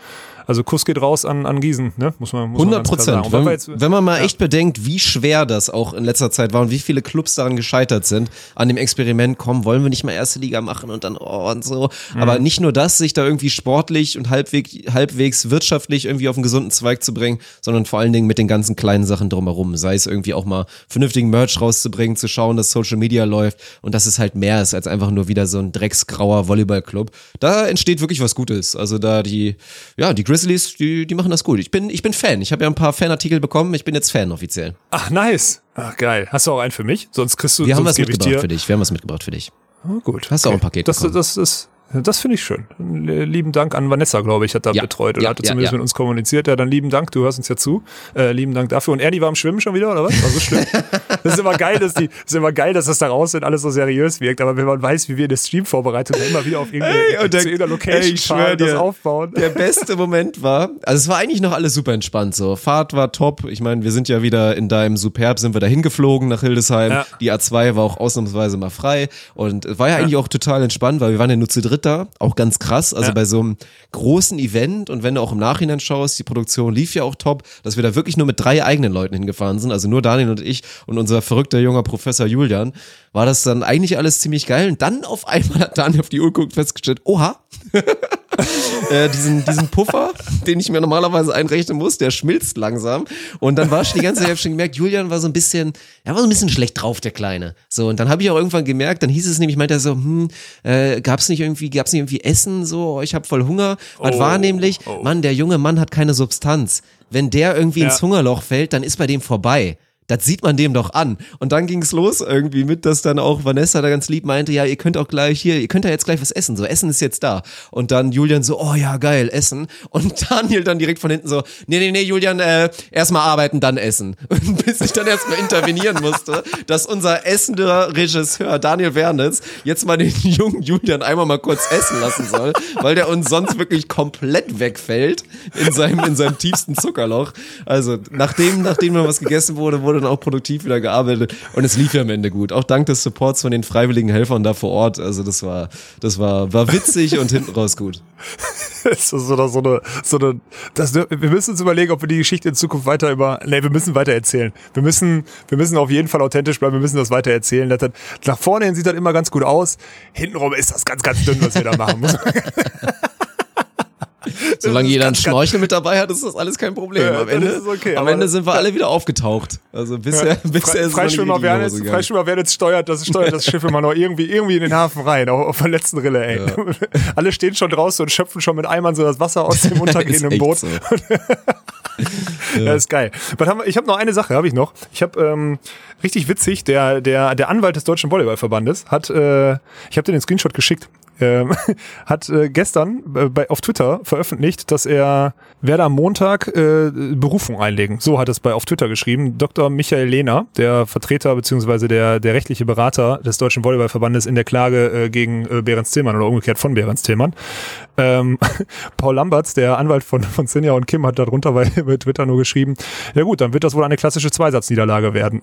also Kuss geht raus an, an Gießen, ne? Muss man, muss man 100 ganz klar sagen. Prozent. Wenn, wenn man mal echt bedenkt, wie schwer das auch in letzter Zeit war und wie viele Clubs daran gescheitert sind, an dem Experiment, komm, wollen wir nicht mal erste Liga machen und dann, oh, und so. Mhm. Aber nicht nur das, sich da irgendwie sportlich und halbwegs, halbwegs wirtschaftlich irgendwie auf einen gesunden Zweig zu bringen, sondern vor allen Dingen mit den ganzen kleinen Sachen drumherum. Sei es irgendwie auch mal vernünftigen Merch rauszubringen, zu schauen, dass Social Media läuft und dass es halt mehr ist als einfach nur wieder so ein drecksgrauer Volleyballclub. Da entsteht wirklich was Gutes. Also da die, ja, die Grizzlies, die, die machen das gut. Ich bin, ich bin Fan. Ich habe ja ein paar Fanartikel bekommen. Ich bin jetzt Fan offiziell. Ach, nice. Ach, geil. Hast du auch einen für mich? Sonst kriegst du, Wir haben was mitgebracht für dich. Wir haben was mitgebracht für dich. Oh, gut. Hast du auch ein Paket Das, bekommen. das, das, das finde ich schön. Lieben Dank an Vanessa, glaube ich, hat da Ja, betreut oder ja, hatte ja, zumindest mit uns kommuniziert. Ja, dann lieben Dank, du hörst uns ja zu. Äh, lieben Dank dafür. Und Ernie war am Schwimmen schon wieder, oder was? War so schlimm. das ist immer geil, dass die, das ist immer geil, dass das da raus sind, alles so seriös wirkt. Aber wenn man weiß, wie wir eine Stream-Vorbereitung immer wieder auf irgendeine, der- Location ey, ich fahren, das dir, aufbauen. Der beste Moment war, also es war eigentlich noch alles super entspannt so. Fahrt war top. Ich meine, wir sind ja wieder in deinem Superb, sind wir dahin geflogen nach Hildesheim. Die A2 war auch ausnahmsweise mal frei und war ja eigentlich auch total entspannt, weil wir waren ja nur zu dritt da. Auch ganz krass. Also Ja. bei so einem großen Event und wenn du auch im Nachhinein schaust, die Produktion lief ja auch top, dass wir da wirklich nur mit drei eigenen Leuten hingefahren sind. Also nur Daniel und ich und unser verrückter junger Professor Julian. War das dann eigentlich alles ziemlich geil und dann auf einmal hat Daniel auf die Uhr geguckt und festgestellt, oha, äh, diesen, diesen Puffer, den ich mir normalerweise einrechnen muss, der schmilzt langsam. Und dann war schon die ganze Zeit, schon gemerkt, Julian war so ein bisschen, er war so ein bisschen schlecht drauf, der Kleine. So, und dann habe ich auch irgendwann gemerkt, dann hieß es nämlich, meinte er so, hm, äh, gab's nicht irgendwie, gab's nicht irgendwie Essen, so, oh, ich habe voll Hunger. Was Oh, war nämlich, oh. Mann, der junge Mann hat keine Substanz. Wenn der irgendwie ins Ja. Hungerloch fällt, dann ist bei dem vorbei. Das sieht man dem doch an. Und dann ging's los irgendwie mit, dass dann auch Vanessa da ganz lieb meinte, ja, ihr könnt auch gleich hier, ihr könnt ja jetzt gleich was essen. So, Essen ist jetzt da. Und dann Julian so, oh ja, geil, Essen. Und Daniel dann direkt von hinten so, nee, nee, nee, Julian, äh, erstmal arbeiten, dann essen. Bis ich dann erstmal intervenieren musste, dass unser essender Regisseur Daniel Wernitz jetzt mal den jungen Julian einmal mal kurz essen lassen soll, weil der uns sonst wirklich komplett wegfällt in seinem, in seinem tiefsten Zuckerloch. Also, nachdem, nachdem noch was gegessen wurde, wurde dann auch produktiv wieder gearbeitet und es lief ja am Ende gut. Auch dank des Supports von den freiwilligen Helfern da vor Ort. Also, das war, das war, war witzig und hinten raus gut. Das ist so eine, so eine, so eine das, wir müssen uns überlegen, ob wir die Geschichte in Zukunft weiter über, nee, wir müssen weiter erzählen. Wir müssen, wir müssen auf jeden Fall authentisch bleiben, wir müssen das weiter erzählen. Das, nach vorne hin sieht das immer ganz gut aus. Hintenrum ist das ganz, ganz dünn, was wir da machen. Solange jeder einen Schnorchel mit dabei hat, ist das alles kein Problem. Ja, Am Ende, okay, am Ende sind wir alle wieder aufgetaucht. Also bisher, bisher Fre ist es noch nicht Freischwimmer Hose gegangen. Freischwimmer Wernitz steuert das, steuert das Schiff immer noch irgendwie, irgendwie in den Hafen rein, auf, auf der letzten Rille, ey. Alle stehen schon draußen und schöpfen schon mit Eimern so das Wasser aus dem untergehenden Boot. so. Ja, ist geil. Haben ich habe noch eine Sache, habe ich noch. Ich habe ähm, richtig witzig, der der der Anwalt des Deutschen Volleyballverbandes hat, äh, ich habe dir den Screenshot geschickt. Ähm, hat äh, gestern äh, bei, auf Twitter veröffentlicht, dass er werde am Montag äh, Berufung einlegen. So hat es bei auf Twitter geschrieben. Dr. Michael Lehner, der Vertreter beziehungsweise der der rechtliche Berater des Deutschen Volleyballverbandes in der Klage äh, gegen äh, Behrens Tillmann oder umgekehrt von Behrens Tillmann. Ähm, Paul Lamberts, der Anwalt von, von Sinja und Kim, hat darunter bei, bei Twitter nur geschrieben, ja gut, dann wird das wohl eine klassische Zweisatzniederlage werden.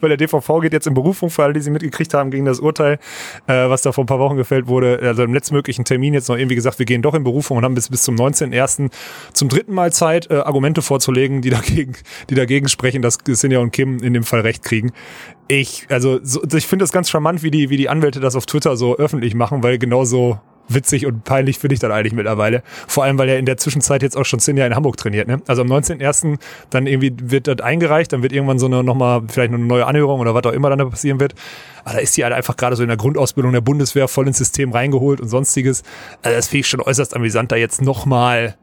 Weil der DVV geht jetzt in Berufung für alle, die sie mitgekriegt haben, gegen das Urteil, äh, was da vor ein paar Wochen gefällt wurde. Also im letztmöglichen Termin jetzt noch irgendwie gesagt, wir gehen doch in Berufung und haben bis, bis zum 19.01. zum dritten Mal Zeit, äh, Argumente vorzulegen, die dagegen, die dagegen sprechen, dass Sinja und Kim in dem Fall Recht kriegen. Ich, also so, ich finde das ganz charmant, wie die, wie die Anwälte das auf Twitter so öffentlich machen, weil genau so, witzig und peinlich finde ich dann eigentlich mittlerweile. Vor allem, weil er in der Zwischenzeit jetzt auch schon zehn Jahre in Hamburg trainiert. Ne? Also am 19.01. dann irgendwie wird das eingereicht, dann wird irgendwann so eine nochmal vielleicht eine neue Anhörung oder was auch immer dann da passieren wird. Aber da ist die halt einfach gerade so in der Grundausbildung der Bundeswehr voll ins System reingeholt und sonstiges. Also das finde ich schon äußerst amüsant, da jetzt nochmal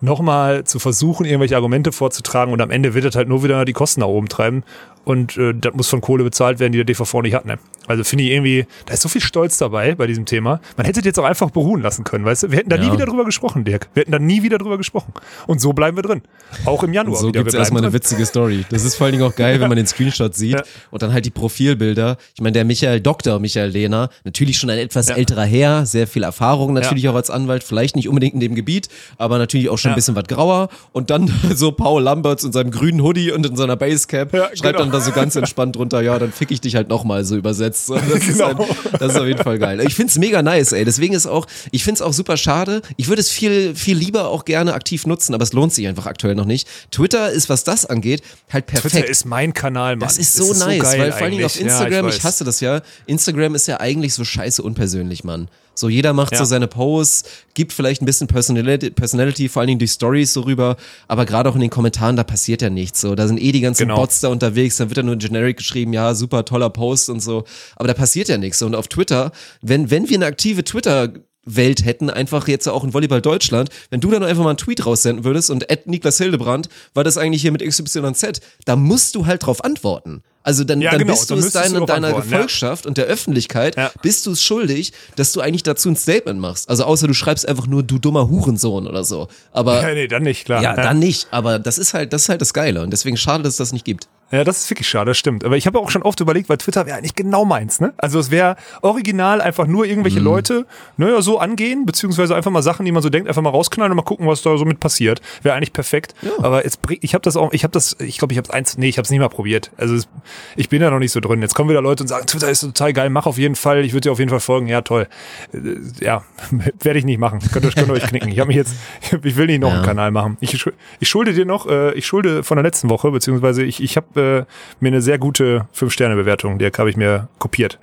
nochmal zu versuchen, irgendwelche Argumente vorzutragen und am Ende wird das halt nur wieder die Kosten nach oben treiben und äh, das muss von Kohle bezahlt werden, die der DVV nicht hat. Ne? Also finde ich irgendwie, da ist so viel Stolz dabei bei diesem Thema. Man hätte das jetzt auch einfach beruhen lassen können, weißt du? Wir hätten da Ja. nie wieder drüber gesprochen, Dirk. Wir hätten da nie wieder drüber gesprochen. Und so bleiben wir drin. Auch im Januar So wieder. gibt's Wir erstmal bleiben eine witzige Story. Das ist vor allen Dingen auch geil, wenn man den Screenshot sieht Ja. und dann halt die Profilbilder. Ich meine, der Michael, Dr. Michael Lehner, natürlich schon ein etwas Ja. älterer Herr, sehr viel Erfahrung natürlich auch als Anwalt, vielleicht nicht unbedingt in dem Gebiet, aber natürlich auch schon ein Ja. bisschen was grauer. Und dann so Paul Lamberts in seinem grünen Hoodie und in seiner Basecap Ja, schreibt genau. dann da so ganz entspannt drunter, ja, dann fick ich dich halt nochmal so übersetzt. So, Das, ist Genau. halt, das ist auf jeden Fall geil. Ich find's mega nice, ey. Deswegen ist auch, ich find's auch super schade. Ich würde es viel, viel lieber auch gerne aktiv nutzen, aber es lohnt sich einfach aktuell noch nicht. Twitter ist, was das angeht, halt perfekt. Twitter ist mein Kanal, Mann. Das ist so nice, geil weil vor Dingen auf eigentlich. Ja, Instagram, ich ich, hasse das ja, Instagram ist ja eigentlich so scheiße unpersönlich, Mann. So jeder macht Ja. so seine Posts, gibt vielleicht ein bisschen Personality, Personality vor allen Dingen durch Stories so rüber, aber gerade auch in den Kommentaren, da passiert ja nichts so. Da sind eh die ganzen Genau. Bots da unterwegs, dann wird da nur generic geschrieben, ja, super toller Post und so, aber da passiert ja nichts. Und auf Twitter, wenn, wenn wir eine aktive Twitter Welt hätten, einfach jetzt auch in Volleyball Deutschland, wenn du dann einfach mal einen Tweet raussenden würdest und Ed Niklas Hildebrand, war das eigentlich hier mit XYZ, da musst du halt drauf antworten. Also dann, Ja, dann genau, bist du dann es müsstest du deiner, antworten, ja. Gefolgschaft und der Öffentlichkeit, Ja. bist du es schuldig, dass du eigentlich dazu ein Statement machst. Also außer du schreibst einfach nur du dummer Hurensohn oder so. Aber Ja, nee, dann nicht, klar. ja, dann nicht. Aber das ist halt, das ist halt das Geile und deswegen schade, dass es das nicht gibt. Ja, das ist wirklich schade, das stimmt. Aber ich habe auch schon oft überlegt, weil Twitter wäre eigentlich genau meins, ne? Also es wäre original einfach nur Mhm. irgendwelche Leute, naja, so angehen, beziehungsweise einfach mal Sachen, die man so denkt, einfach mal rausknallen und mal gucken, was da so mit passiert. Wäre eigentlich perfekt. Aber jetzt ich habe das auch, ich habe das, ich glaube, ich habe eins, nee, ich habe es nicht mal probiert. Also es, ich bin da noch nicht so drin. Jetzt kommen wieder Leute und sagen, Twitter ist total geil, mach auf jeden Fall, ich würde dir auf jeden Fall folgen. Ja, toll. Äh, Ja, werde ich nicht machen. Könnt ihr, könnt euch knicken. Ich habe mich jetzt, ich will nicht noch Ja. einen Kanal machen. Ich, ich schulde dir noch, äh, ich schulde von der letzten Woche, beziehungsweise ich, ich habe äh, mir eine sehr gute 5-Sterne-Bewertung, die habe ich mir kopiert.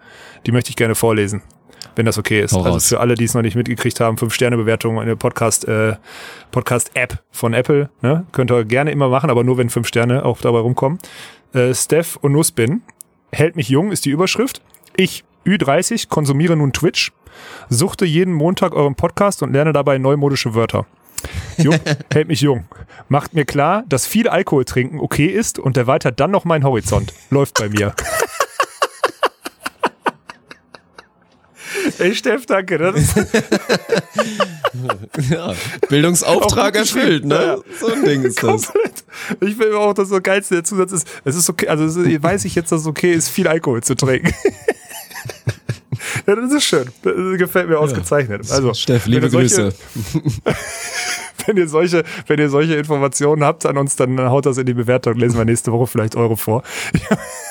Die möchte ich gerne vorlesen, wenn das okay ist. Also raus. für alle, die es noch nicht mitgekriegt haben, 5-Sterne-Bewertung, eine Podcast, äh, Podcast-App von Apple, ne? Könnt ihr gerne immer machen, aber nur wenn 5 Sterne auch dabei rumkommen. Äh, Steph und Nussbin, hält mich jung, ist die Überschrift. Ich, Ü30, konsumiere nun Twitch, suchte jeden Montag euren Podcast und lerne dabei neumodische Wörter. Jung, hält mich jung. Macht mir klar, dass viel Alkohol trinken okay ist und erweitert dann noch meinen Horizont. Läuft bei mir. Ey, Steff, danke. Das Ja, Bildungsauftrag erfüllt, ne? geschrieben, So ein Ding ist das. komplett. Ich finde auch, dass das geilste der Zusatz ist. Es ist okay, also es ist, weiß ich jetzt, dass es okay ist, viel Alkohol zu trinken. Ja, das ist schön. Das gefällt mir ausgezeichnet. Also, Steff, liebe solche- Grüße. wenn ihr solche, wenn ihr solche Informationen habt an uns, dann haut das in die Bewertung. Lesen wir nächste Woche vielleicht eure vor.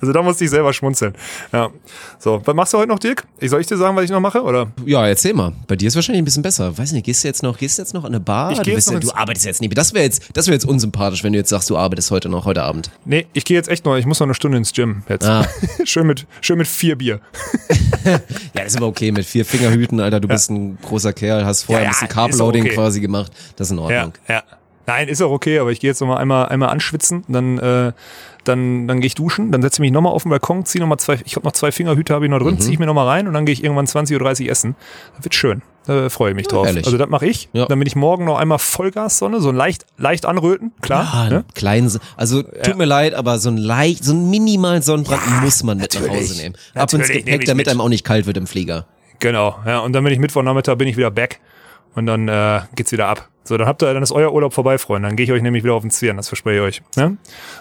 Also da musste ich selber schmunzeln. Ja. So, was machst du heute noch, Dirk? Ich soll ich dir sagen, was ich noch mache, oder? Ja, erzähl mal. Bei dir ist wahrscheinlich ein bisschen besser. Weiß nicht, gehst du jetzt noch, gehst du jetzt noch an eine Bar? Ich du, jetzt ja, du arbeitest jetzt nicht. Das wäre jetzt, das wäre jetzt unsympathisch, wenn du jetzt sagst, du arbeitest heute noch, heute Abend. Nee, ich gehe jetzt echt noch, ich muss noch eine Stunde ins Gym jetzt. Ah. schön mit, schön mit vier Bier. Ja, das ist aber okay mit vier Fingerhüten, Alter. Du bist ein großer Kerl, hast vorher Ja, ein ja, bisschen Carb-Loading okay. quasi gemacht. Das ist in Ja, Ordnung. ja. Nein, ist auch okay, aber ich gehe jetzt noch mal einmal, einmal anschwitzen, dann, äh, dann, dann gehe ich duschen, dann setze ich mich nochmal auf den Balkon, ziehe nochmal zwei, ich habe noch zwei Fingerhüte, habe ich noch drin, Mhm. ziehe ich mir nochmal rein und dann gehe ich irgendwann 20.30 Uhr essen. Das wird schön. Da freue ich mich drauf. herrlich. Also das mache ich. Ja. Dann bin ich morgen noch einmal Vollgas-Sonne, so leicht, leicht anröten, klar. Ah, ne? kleinen, also tut mir leid, aber so ein leicht, so ein minimal Sonnenbrand muss man mit nach. Hause nehmen. Ab ins Natürlich nehme Gepäck, damit mit. einem auch nicht kalt wird im Flieger. Genau, ja. Und dann bin ich Mittwochnachmittag, bin ich wieder back. Und dann äh, geht's wieder ab. So, dann habt ihr, dann ist euer Urlaub vorbei, Freunde. Dann gehe ich euch nämlich wieder auf den Zwirn, das verspreche ich euch. Ne?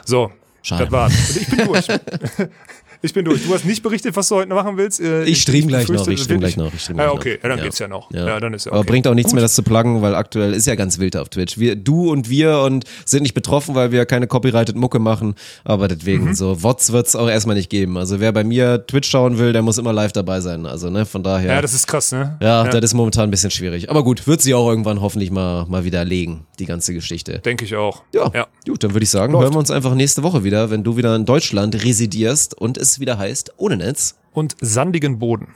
So, Schade. das war's. Und ich bin durch. ich bin durch. Du hast nicht berichtet, was du heute machen willst. Äh, Ich stream gleich noch, ich stream gleich noch, ich stream Ja, gleich okay, noch. ja, dann Ja. geht's ja noch. Ja, dann ist ja okay. Aber bringt auch nichts mehr, das zu pluggen, weil aktuell ist ja ganz wild auf Twitch. Wir, du und wir und sind nicht betroffen, weil wir keine copyrighted Mucke machen. Aber deswegen, Mhm. so Wots wird's auch erstmal nicht geben. Also wer bei mir Twitch schauen will, der muss immer live dabei sein. Also, ne, von daher. Ja, das ist krass, ne? ja, das ist momentan ein bisschen schwierig. Aber gut, wird sie auch irgendwann hoffentlich mal, mal wieder legen, die ganze Geschichte. Denke ich auch. Ja, ja. gut, dann würde ich sagen, Läuft. hören wir uns einfach nächste Woche wieder, wenn du wieder in Deutschland residierst und wieder heißt, ohne Netz. Und sandigen Boden.